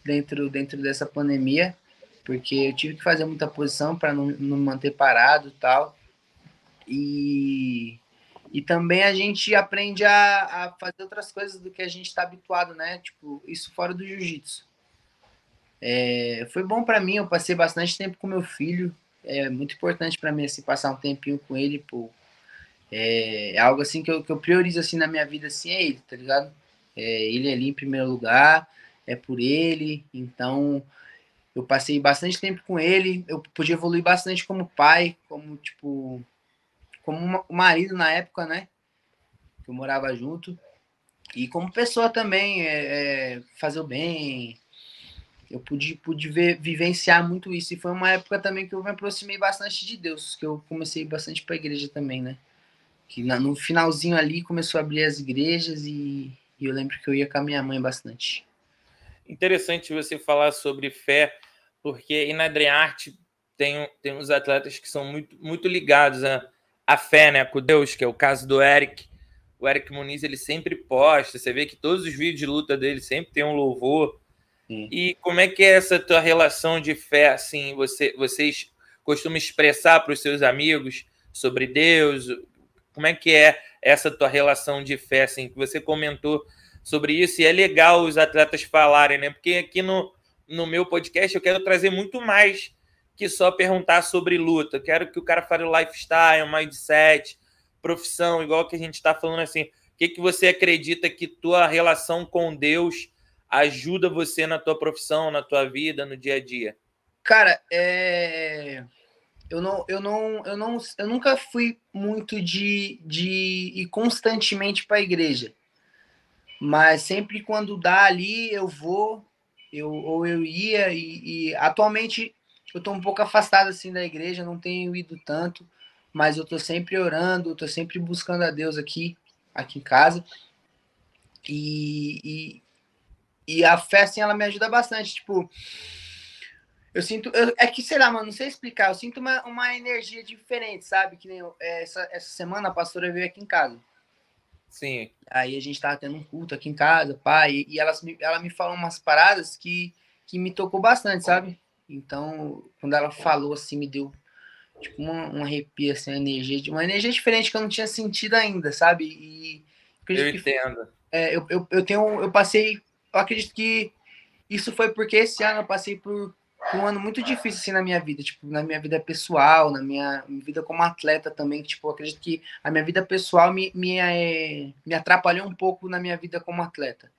dentro, dentro dessa pandemia, porque eu tive que fazer muita posição para não, não manter parado tal. E, e também a gente aprende a, a fazer outras coisas do que a gente está habituado, né? Tipo, isso fora do jiu-jitsu. É, foi bom para mim, eu passei bastante tempo com meu filho. É muito importante para mim assim, passar um tempinho com ele, pô. É, é, algo assim que eu, que eu priorizo assim na minha vida, assim, é ele, tá ligado? É, ele ali em primeiro lugar, é por ele, então eu passei bastante tempo com ele, eu podia evoluir bastante como pai, como tipo, como marido na época, né? Que eu morava junto. E como pessoa também, é, é, fazer o bem. Eu pude, pude ver, vivenciar muito isso. E foi uma época também que eu me aproximei bastante de Deus, que eu comecei bastante para a igreja também, né? Que no finalzinho ali começou a abrir as igrejas e, e eu lembro que eu ia com a minha mãe bastante. Interessante você falar sobre fé, porque aí na Drearte tem, tem uns atletas que são muito, muito ligados à, à fé, né? Com Deus, que é o caso do Eric. O Eric Muniz, ele sempre posta, você vê que todos os vídeos de luta dele sempre tem um louvor. Sim. E como é que é essa tua relação de fé, assim, você, vocês costumam expressar para os seus amigos sobre Deus? Como é que é essa tua relação de fé, assim, que você comentou sobre isso, e é legal os atletas falarem, né? Porque aqui no, no meu podcast eu quero trazer muito mais que só perguntar sobre luta. Eu quero que o cara fale lifestyle, mindset, profissão, igual que a gente está falando assim. O que, que você acredita que tua relação com Deus ajuda você na tua profissão, na tua vida, no dia a dia? Cara, é eu não, eu não, eu não, eu nunca fui muito de, de ir constantemente para a igreja, mas sempre quando dá ali eu vou, eu ou eu ia e, e atualmente eu estou um pouco afastado assim da igreja, não tenho ido tanto, mas eu estou sempre orando, estou sempre buscando a Deus aqui, aqui em casa. E, e, e a fé assim ela me ajuda bastante, tipo eu sinto. Eu, é que, sei lá, mano, não sei explicar. Eu sinto uma, uma energia diferente, sabe? Que nem eu, essa, essa semana a pastora veio aqui em casa. Sim. Aí a gente tava tendo um culto aqui em casa, pai, e elas, ela me falou umas paradas que, que me tocou bastante, sabe? Então, quando ela falou assim, me deu tipo um, um arrepio, assim, uma energia, uma energia diferente que eu não tinha sentido ainda, sabe? E eu entendo. é, eu, eu, eu tenho, eu passei, eu acredito que isso foi porque esse ano eu passei por, um ano muito difícil assim na minha vida, tipo, na minha vida pessoal, na minha, vida como atleta também, tipo, eu acredito que a minha vida pessoal me, me, é, me atrapalhou um pouco na minha vida como atleta.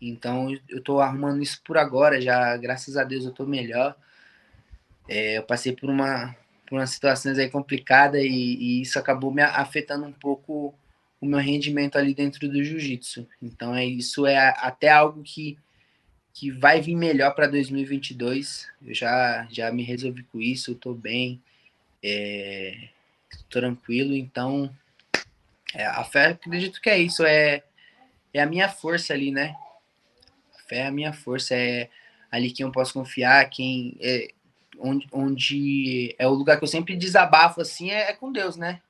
Então eu tô arrumando isso por agora, já graças a Deus eu tô melhor. É, eu passei por uma por umas situações aí complicadas e, e, isso acabou me afetando um pouco o meu rendimento ali dentro do jiu-jitsu. Então é isso é até algo que que vai vir melhor para 2022. Eu já já me resolvi com isso, estou bem, é, tranquilo. Então é, a fé, acredito que é isso, é é a minha força ali, né? fé é a minha força, é ali quem eu posso confiar, quem é, onde, onde é o lugar que eu sempre desabafo assim é, é com Deus, né?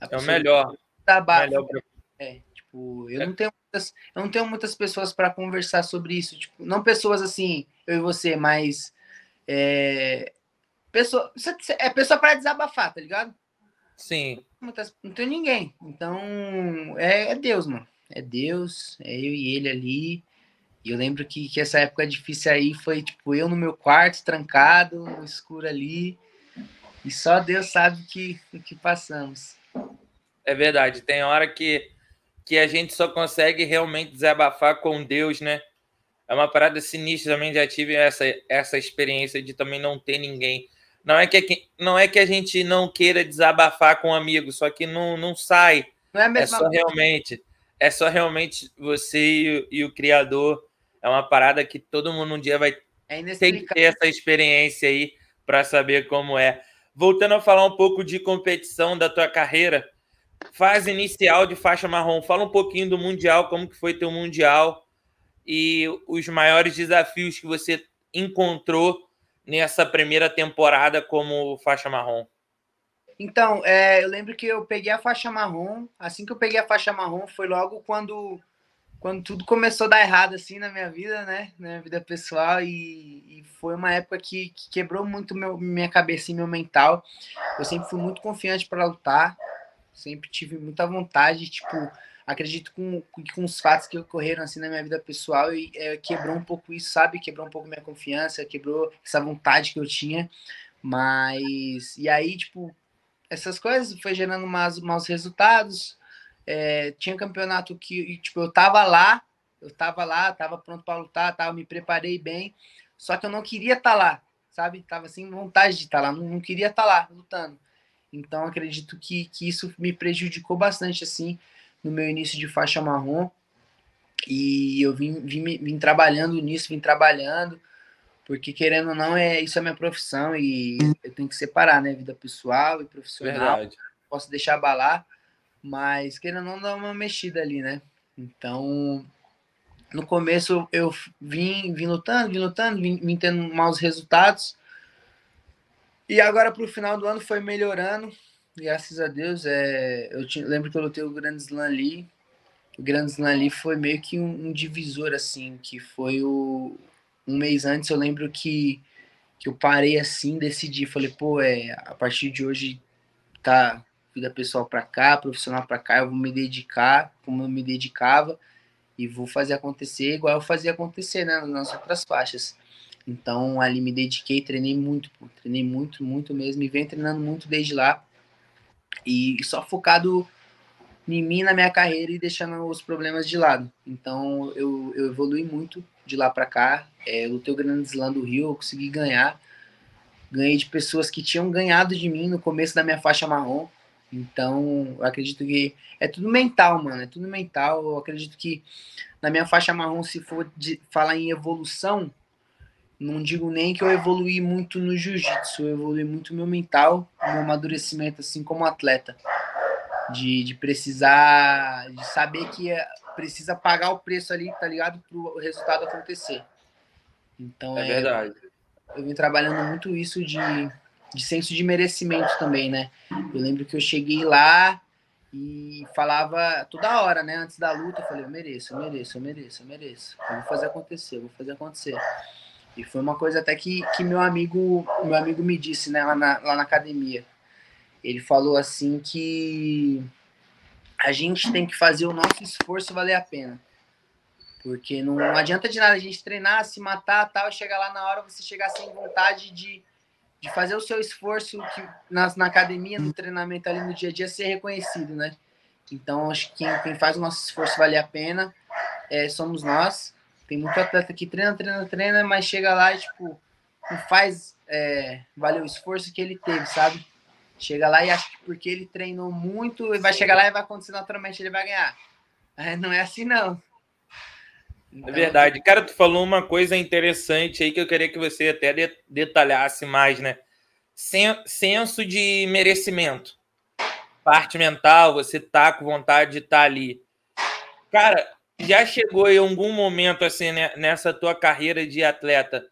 é o melhor. Desabafo, melhor pra... É, tipo, eu é. não tenho muitas, eu não tenho muitas pessoas para conversar sobre isso, tipo, não pessoas assim, eu e você, mas é, pessoa, é pessoa para desabafar, tá ligado? Sim. Muitas, não tem ninguém. Então, é, é Deus, mano. É Deus, é eu e ele ali. E eu lembro que, que essa época difícil aí foi, tipo, eu no meu quarto, trancado, no escuro ali. E só Deus sabe o que, o que passamos. É verdade. Tem hora que, que a gente só consegue realmente desabafar com Deus, né? É uma parada sinistra também. Já tive essa, essa experiência de também não ter ninguém. Não é que, não é que a gente não queira desabafar com um amigo, só que não, não sai. Não é, a mesma é só realmente é só realmente você e, e o criador é uma parada que todo mundo um dia vai é ter que ter essa experiência aí para saber como é. Voltando a falar um pouco de competição da tua carreira, fase inicial de faixa marrom, fala um pouquinho do mundial, como que foi teu mundial e os maiores desafios que você encontrou nessa primeira temporada como faixa marrom. Então, é, eu lembro que eu peguei a faixa marrom. Assim que eu peguei a faixa marrom, foi logo quando quando tudo começou a dar errado assim na minha vida, né? Na minha vida pessoal e, e foi uma época que, que, quebrou muito meu, minha cabeça e meu mental. Eu sempre fui muito confiante para lutar, sempre tive muita vontade, tipo, acredito com, com os fatos que ocorreram assim na minha vida pessoal e é, quebrou um pouco isso, sabe? Quebrou um pouco minha confiança, quebrou essa vontade que eu tinha. Mas e aí, tipo, essas coisas foi gerando maus, maus resultados é, tinha campeonato que, tipo, eu tava lá, eu tava lá, tava pronto para lutar, tava, me preparei bem, só que eu não queria estar tá lá, sabe? Tava sem vontade de estar tá lá, não, não queria estar tá lá lutando. Então acredito que, que isso me prejudicou bastante assim no meu início de faixa marrom. E eu vim, vim, vim trabalhando nisso, vim trabalhando, porque querendo ou não, é, isso é minha profissão e eu tenho que separar, né? Vida pessoal e profissional. Verdade. Posso deixar abalar. Mas querendo não dar uma mexida ali, né? Então, no começo eu vim, vim lutando, vim lutando, vim, vim tendo maus resultados. E agora pro final do ano foi melhorando, graças a Deus. É, eu te, lembro que eu lutei o Grand Slam ali. O Grand Slam ali foi meio que um, um divisor, assim, que foi o. Um mês antes eu lembro que, que eu parei assim, decidi, falei, pô, é, a partir de hoje tá, vida pessoal para cá, profissional para cá, eu vou me dedicar como eu me dedicava e vou fazer acontecer igual eu fazia acontecer né, nas outras faixas. Então ali me dediquei, treinei muito, pô, treinei muito, muito mesmo e venho treinando muito desde lá e só focado em mim, na minha carreira e deixando os problemas de lado. Então eu, eu evolui muito de lá para cá. É, eu lutei o Grande Slam do Rio, eu consegui ganhar. Ganhei de pessoas que tinham ganhado de mim no começo da minha faixa marrom. Então, eu acredito que é tudo mental, mano. É tudo mental. Eu acredito que na minha faixa marrom, se for de falar em evolução, não digo nem que eu evolui muito no jiu-jitsu, eu evolui muito meu mental, meu amadurecimento, assim, como atleta. De, de precisar, de saber que é, precisa pagar o preço ali, tá ligado? Para o resultado acontecer. Então, é, é verdade. Eu vim trabalhando muito isso de de senso de merecimento também, né? Eu lembro que eu cheguei lá e falava toda hora, né? Antes da luta, eu falei, eu mereço, eu mereço, eu mereço, eu mereço. Eu vou fazer acontecer, eu vou fazer acontecer. E foi uma coisa até que, que meu amigo meu amigo me disse, né, lá na, lá na academia. Ele falou assim que a gente tem que fazer o nosso esforço valer a pena. Porque não, não adianta de nada a gente treinar, se matar tal, e chegar lá na hora você chegar sem vontade de, de fazer o seu esforço que, na, na academia, no treinamento ali no dia a dia, ser reconhecido, né? Então, acho que quem, quem faz o nosso esforço valer a pena é, somos nós. Tem muito atleta que treina, treina, treina, mas chega lá e, tipo, não faz é, valer o esforço que ele teve, sabe? Chega lá e acha que porque ele treinou muito, vai chegar lá e vai acontecer naturalmente, ele vai ganhar. Não é assim, não. Então... É verdade. Cara, tu falou uma coisa interessante aí que eu queria que você até detalhasse mais, né? Senso de merecimento. Parte mental, você tá com vontade de estar tá ali. Cara, já chegou em algum momento, assim, né, nessa tua carreira de atleta,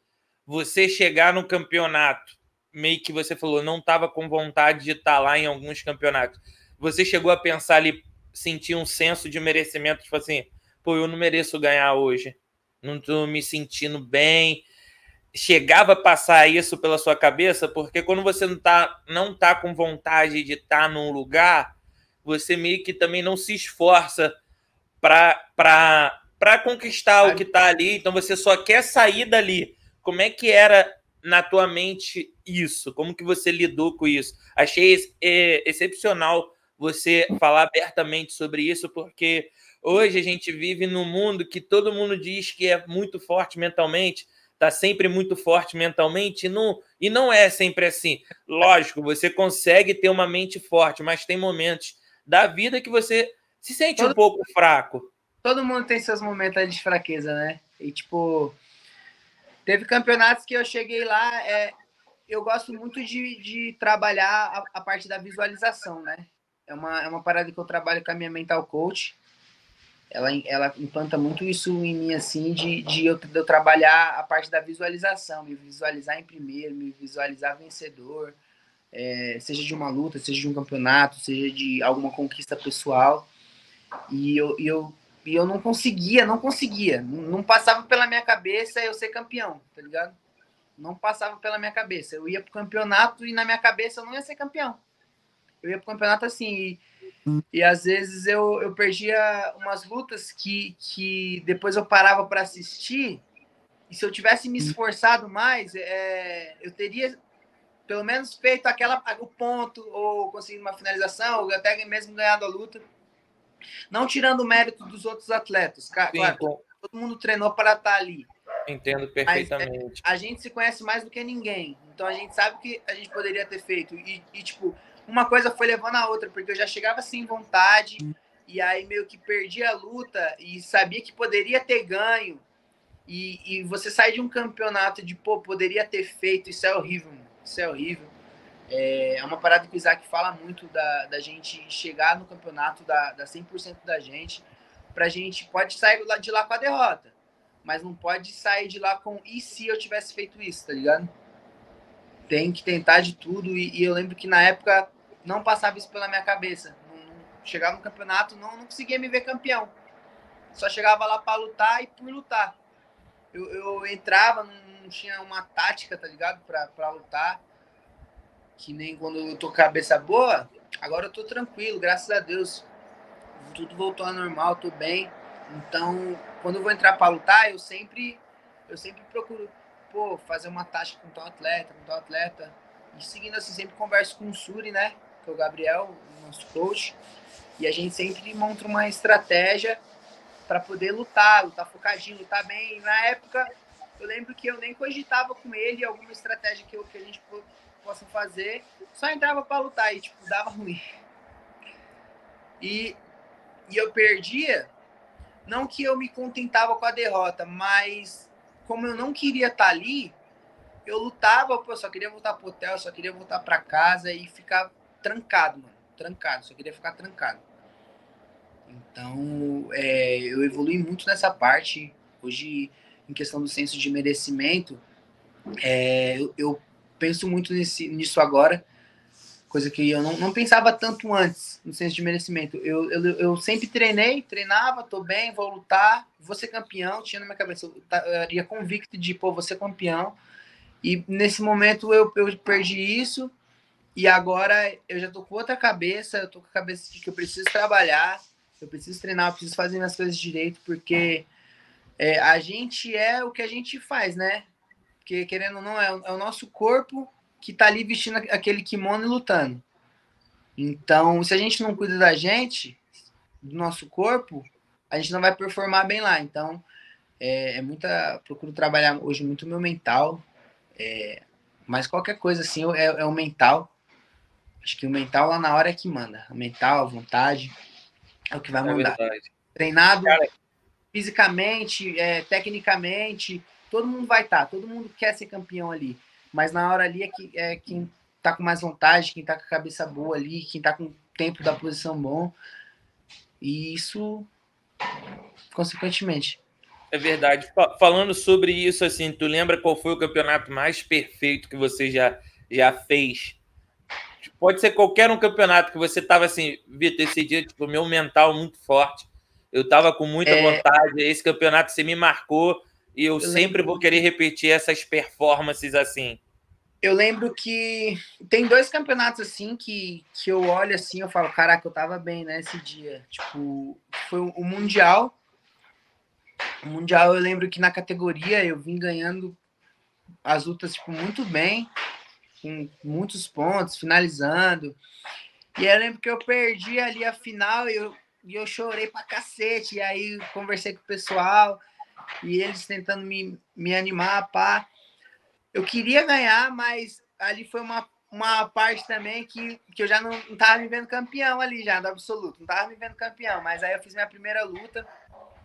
você chegar no campeonato, meio que você falou, não estava com vontade de estar tá lá em alguns campeonatos. Você chegou a pensar ali, sentir um senso de merecimento, tipo assim, pô, eu não mereço ganhar hoje, não estou me sentindo bem. Chegava a passar isso pela sua cabeça, porque quando você não tá, não tá com vontade de estar tá num lugar, você meio que também não se esforça para conquistar o que está ali, então você só quer sair dali. Como é que era na tua mente isso? Como que você lidou com isso? Achei é, excepcional você falar abertamente sobre isso, porque Hoje a gente vive num mundo que todo mundo diz que é muito forte mentalmente, está sempre muito forte mentalmente, e não, e não é sempre assim. Lógico, você consegue ter uma mente forte, mas tem momentos da vida que você se sente todo, um pouco fraco. Todo mundo tem seus momentos de fraqueza, né? E tipo, teve campeonatos que eu cheguei lá, é, eu gosto muito de, de trabalhar a, a, parte da visualização, né? É uma, é uma parada que eu trabalho com a minha mental coach ela, ela implanta muito isso em mim, assim, de, de, eu, de eu trabalhar a parte da visualização, me visualizar em primeiro, me visualizar vencedor, é, seja de uma luta, seja de um campeonato, seja de alguma conquista pessoal. E eu, eu, e eu não conseguia, não conseguia, não passava pela minha cabeça eu ser campeão, tá ligado? Não passava pela minha cabeça. Eu ia pro campeonato e na minha cabeça eu não ia ser campeão. Eu ia pro campeonato assim, e e às vezes eu, eu perdia umas lutas que, que depois eu parava para assistir. E se eu tivesse me esforçado mais, é, eu teria pelo menos feito aquela o ponto, ou conseguido uma finalização, ou até mesmo ganhado a luta. Não tirando o mérito dos outros atletas. Claro, Sim, todo mundo treinou para estar ali. Entendo perfeitamente. Mas, é, a gente se conhece mais do que ninguém. Então a gente sabe o que a gente poderia ter feito. E, e tipo, uma coisa foi levando a outra, porque eu já chegava sem vontade, e aí meio que perdi a luta e sabia que poderia ter ganho. E, e você sai de um campeonato de, pô, poderia ter feito, isso é horrível, mano. Isso é horrível. É, é uma parada que o Isaac fala muito da, da gente chegar no campeonato, da, da 100% da gente, pra gente pode sair de lá com a derrota, mas não pode sair de lá com e se eu tivesse feito isso, tá ligado? Tem que tentar de tudo. E, e eu lembro que na época não passava isso pela minha cabeça. Chegava no campeonato, não, não conseguia me ver campeão. Só chegava lá para lutar e por lutar. Eu, eu entrava, não, não, tinha uma tática, tá ligado? Para lutar. Que nem quando eu tô cabeça boa, agora eu tô tranquilo, graças a Deus. Tudo voltou ao normal, tô bem. Então, quando eu vou entrar para lutar, eu sempre eu sempre procuro, pô, fazer uma tática com tal atleta, com tal atleta. E seguindo assim, sempre converso com o Suri, né? que é o Gabriel, nosso coach, e a gente sempre monta uma estratégia para poder lutar, lutar focadinho, lutar bem. Na época, eu lembro que eu nem cogitava com ele alguma estratégia que, eu, que a gente possa fazer, só entrava para lutar e, tipo, dava ruim. E, e eu perdia, não que eu me contentava com a derrota, mas como eu não queria estar tá ali, eu lutava, pô, só queria voltar pro hotel, só queria voltar para casa e ficar trancado, mano. Trancado, só queria ficar trancado. Então, é, eu evolui muito nessa parte. Hoje, em questão do senso de merecimento, é, eu, eu, penso muito nesse, nisso agora. coisa que eu não, não pensava tanto antes no senso de merecimento. Eu, eu, eu sempre treinei, treinava, tô bem, vou lutar, vou ser campeão, tinha na minha cabeça, eu ia convicto de, pô, vou ser campeão. E nesse momento eu, eu perdi isso, e agora eu já tô com outra cabeça, eu tô com a cabeça de que eu preciso trabalhar, eu preciso treinar, eu preciso fazer minhas coisas direito, porque é, a gente é o que a gente faz, né? Porque, querendo ou não, é, é o nosso corpo que tá ali vestindo aquele kimono e lutando. Então, se a gente não cuida da gente, do nosso corpo, a gente não vai performar bem lá. Então, é, é muita. Procuro trabalhar hoje muito meu mental. É, mas qualquer coisa assim é, é, o mental. Acho que o mental lá na hora é que manda. O mental, a vontade, é o que vai é mandar. Treinado Cara... fisicamente, é, tecnicamente, todo mundo vai estar, tá, todo mundo quer ser campeão ali. Mas na hora ali é, que, é quem tá com mais vontade, quem tá com a cabeça boa ali, quem tá com o tempo da posição bom. E isso, consequentemente. É verdade. Falando sobre isso, assim, tu lembra qual foi o campeonato mais perfeito que você já, já fez? Pode ser qualquer um campeonato que você tava assim, Vitor, esse dia, tipo, meu mental muito forte. Eu tava com muita é... vontade. Esse campeonato você me marcou e eu, eu sempre lembro... vou querer repetir essas performances assim. Eu lembro que tem dois campeonatos assim que, que eu olho assim, eu falo, caraca, eu tava bem nesse né, dia. Tipo, foi o Mundial. O Mundial eu lembro que na categoria eu vim ganhando as lutas tipo, muito bem, com muitos pontos, finalizando. E eu lembro que eu perdi ali a final e eu, e eu chorei pra cacete. E aí conversei com o pessoal e eles tentando me, me animar, pá. Eu queria ganhar, mas ali foi uma, uma parte também que, que eu já não, não tava me vendo campeão ali já, do absoluto. Não tava me vendo campeão, mas aí eu fiz minha primeira luta.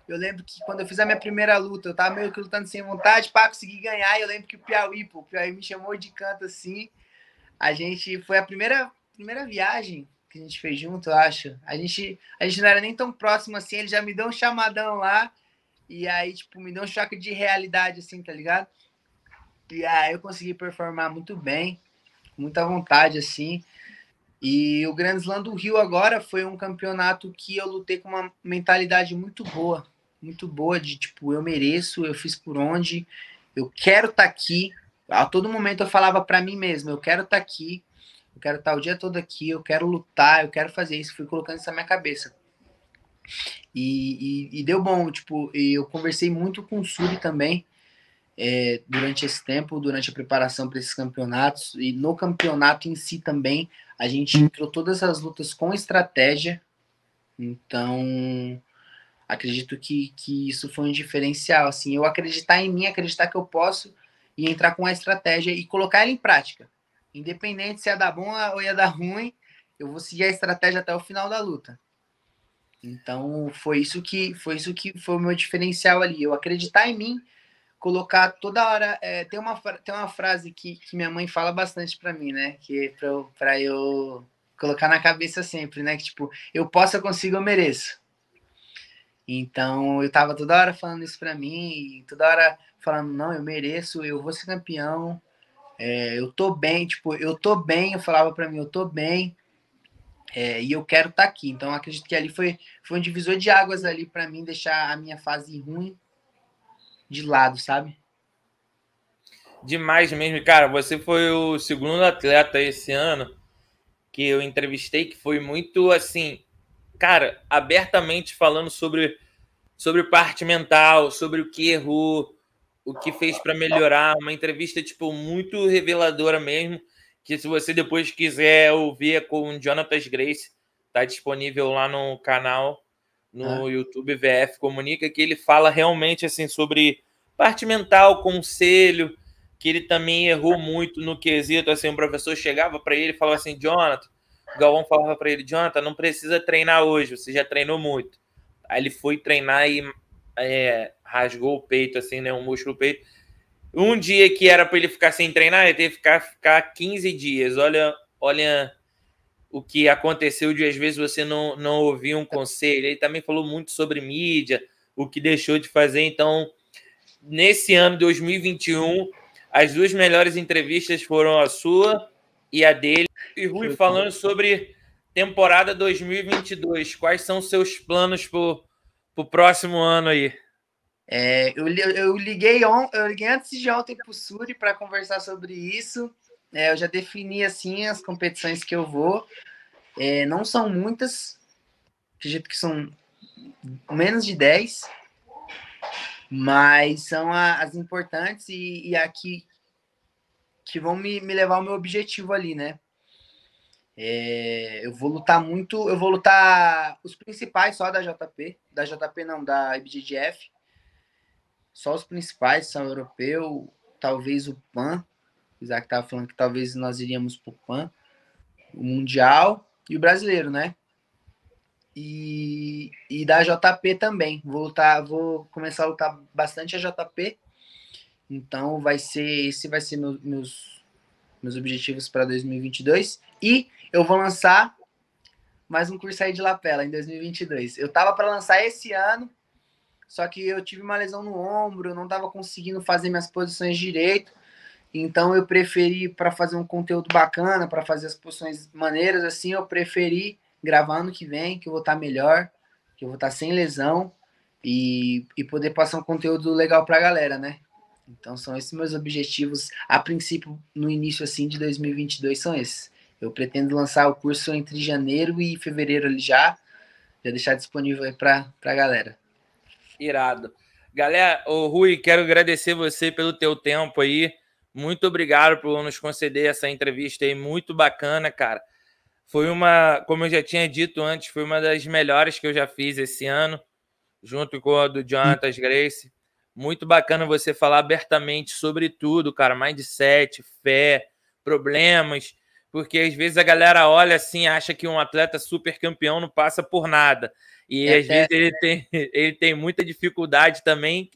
Eu lembro que quando eu fiz a minha primeira luta, eu tava meio que lutando sem vontade para conseguir ganhar. E eu lembro que o Piauí, pô, o Piauí me chamou de canto assim. A gente foi a primeira, primeira viagem que a gente fez junto, eu acho. A gente, a gente não era nem tão próximo assim, ele já me deu um chamadão lá. E aí, tipo, me deu um choque de realidade, assim, tá ligado? E aí eu consegui performar muito bem, muita vontade, assim. E o Grand Slam do Rio agora foi um campeonato que eu lutei com uma mentalidade muito boa, muito boa de tipo, eu mereço, eu fiz por onde, eu quero estar tá aqui. A todo momento eu falava para mim mesmo, eu quero estar tá aqui, eu quero estar tá o dia todo aqui, eu quero lutar, eu quero fazer isso. Fui colocando isso na minha cabeça. E, e, e, deu bom, tipo, eu conversei muito com o Suri também é, durante esse tempo, durante a preparação para esses campeonatos, e no campeonato em si também, a gente entrou todas as lutas com estratégia, então acredito que, que isso foi um diferencial, assim, eu acreditar em mim, acreditar que eu posso, e entrar com a estratégia e colocar ela em prática, independente se ia dar bom ou ia dar ruim, eu vou seguir a estratégia até o final da luta. Então foi isso que foi isso que foi o meu diferencial ali. Eu acreditar em mim, colocar toda hora. É, tem, uma, tem uma frase que, que minha mãe fala bastante para mim, né? Que para eu, eu colocar na cabeça sempre, né? Que tipo, eu posso, eu consigo, eu mereço. Então eu tava toda hora falando isso para mim, toda hora falando, não, eu mereço, eu vou ser campeão, é, eu tô bem, tipo, eu tô bem, eu falava para mim, eu tô bem, é, e eu quero estar tá aqui. Então, acredito que ali foi, foi um divisor de águas ali para mim deixar a minha fase ruim de lado, sabe? Demais mesmo, cara. Você foi o segundo atleta esse ano que eu entrevistei que foi muito assim, cara, abertamente falando sobre sobre parte mental, sobre o que errou, o que fez para melhorar, uma entrevista tipo muito reveladora mesmo que se você depois quiser ouvir é com Jonathan Grace, tá disponível lá no canal no ah. YouTube VF Comunica, que ele fala realmente assim sobre parte mental, conselho, que ele também errou muito no quesito, assim, o professor chegava para ele e falava assim, Jonathan, o Galvão falava para ele, Jonathan, não precisa treinar hoje, você já treinou muito. Aí ele foi treinar e é, rasgou o peito, assim, né, um músculo peito, um dia que era para ele ficar sem treinar, ele teve que ficar, ficar 15 dias. Olha, olha o que aconteceu de às vezes você não, não ouvir um conselho. Ele também falou muito sobre mídia, o que deixou de fazer. Então, nesse ano 2021, as duas melhores entrevistas foram a sua e a dele. e Rui, falando sobre temporada 2022, quais são seus planos para o próximo ano aí? É, eu, eu, liguei on, eu liguei antes de ontem para o Suri para conversar sobre isso. É, eu já defini assim as competições que eu vou. É, não são muitas, acredito que são menos de 10, mas são a, as importantes e, e aqui que vão me, me levar ao meu objetivo ali, né? É, eu vou lutar muito, eu vou lutar os principais só da JP, da JP não, da IBGF. Só os principais são europeu, talvez o PAN. O Isaac estava falando que talvez nós iríamos para o PAN, o Mundial e o brasileiro, né? E, e da JP também. Vou lutar, vou começar a lutar bastante a JP. Então vai ser esse vai ser meu, meus meus objetivos para 2022 e eu vou lançar mais um curso aí de lapela em 2022. Eu tava para lançar esse ano, só que eu tive uma lesão no ombro, não tava conseguindo fazer minhas posições direito. Então eu preferi para fazer um conteúdo bacana, para fazer as posições maneiras assim, eu preferi gravar ano que vem, que eu vou estar tá melhor, que eu vou estar tá sem lesão e, e poder passar um conteúdo legal para a galera, né? Então são esses meus objetivos a princípio no início assim de 2022 são esses. Eu pretendo lançar o curso entre janeiro e fevereiro ali já, já deixar disponível aí para a galera. Irado. Galera, o Rui, quero agradecer você pelo teu tempo aí. Muito obrigado por nos conceder essa entrevista aí, muito bacana, cara. Foi uma, como eu já tinha dito antes, foi uma das melhores que eu já fiz esse ano, junto com a do Jonathan Grace. Muito bacana você falar abertamente sobre tudo, cara, mindset, fé, problemas, porque às vezes a galera olha assim, acha que um atleta super campeão não passa por nada. E é, às vezes ele tem, ele tem muita dificuldade também,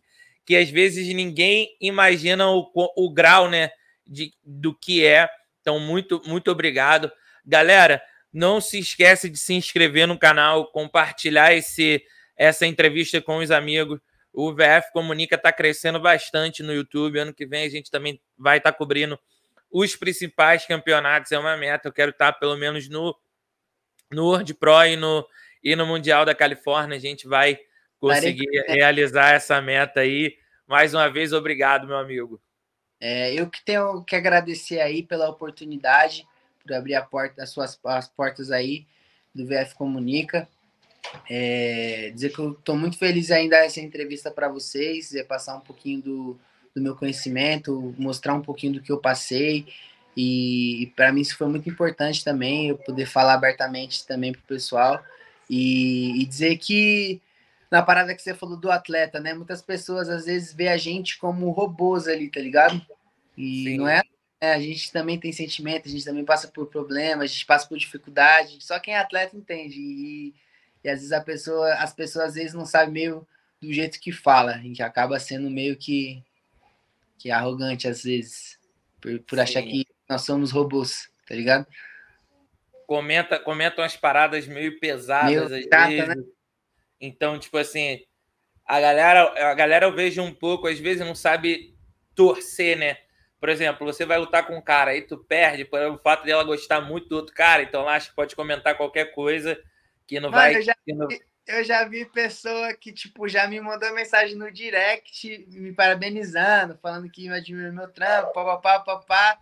que às vezes ninguém imagina o, o grau, né, de, do que é. Então, muito, muito obrigado. Galera, não se esquece de se inscrever no canal, compartilhar esse, essa entrevista com os amigos. O VF Comunica está crescendo bastante no YouTube. Ano que vem a gente também vai estar tá cobrindo os principais campeonatos. É uma meta. Eu quero estar pelo menos no, no World Pro e no, e no Mundial da Califórnia. A gente vai conseguir realizar essa meta aí. Mais uma vez, obrigado, meu amigo. É, eu que tenho que agradecer aí pela oportunidade por abrir a porta, as suas as portas aí do VF Comunica. É, dizer que eu estou muito feliz dar essa entrevista para vocês, é passar um pouquinho do, do meu conhecimento, mostrar um pouquinho do que eu passei. E, para mim isso foi muito importante também, eu poder falar abertamente também para o pessoal. E, e, dizer que na parada que você falou do atleta, né? Muitas pessoas às vezes vê a gente como robôs ali, tá ligado? E Sim. não é é, a gente também tem sentimento, a gente também passa por problemas, a gente passa por dificuldade. Só quem é atleta entende. E, e às vezes a pessoa, as pessoas às vezes não sabem meio do jeito que fala, e que acaba sendo meio que, que arrogante às vezes, por, por achar que nós somos robôs, tá ligado? Comenta, comenta umas paradas meio pesadas meio às chata, vezes. Né? Então, tipo assim, a galera, a galera eu vejo um pouco, às vezes não sabe torcer, né? Por exemplo, você vai lutar com um cara e tu perde por o fato dela gostar muito do outro cara, então lá acho que pode comentar qualquer coisa que não Mano, vai. Já, não... eu já vi pessoa que, tipo, já me mandou mensagem no direct me parabenizando, falando que admira meu trampo, papapá, papá.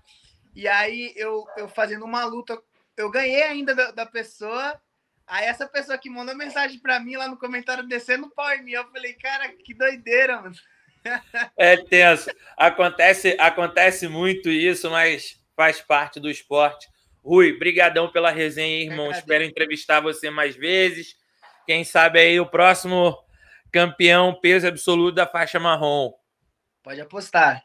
E aí eu, eu fazendo uma luta, eu ganhei ainda da, da pessoa. Aí essa pessoa que mandou mensagem para mim lá no comentário descendo o pau em mim, eu falei, cara, que doideira, mano. É tenso. Acontece, acontece muito isso, mas faz parte do esporte. Rui, brigadão pela resenha, irmão. Espero entrevistar você mais vezes. Quem sabe aí o próximo campeão peso absoluto da faixa marrom. Pode apostar.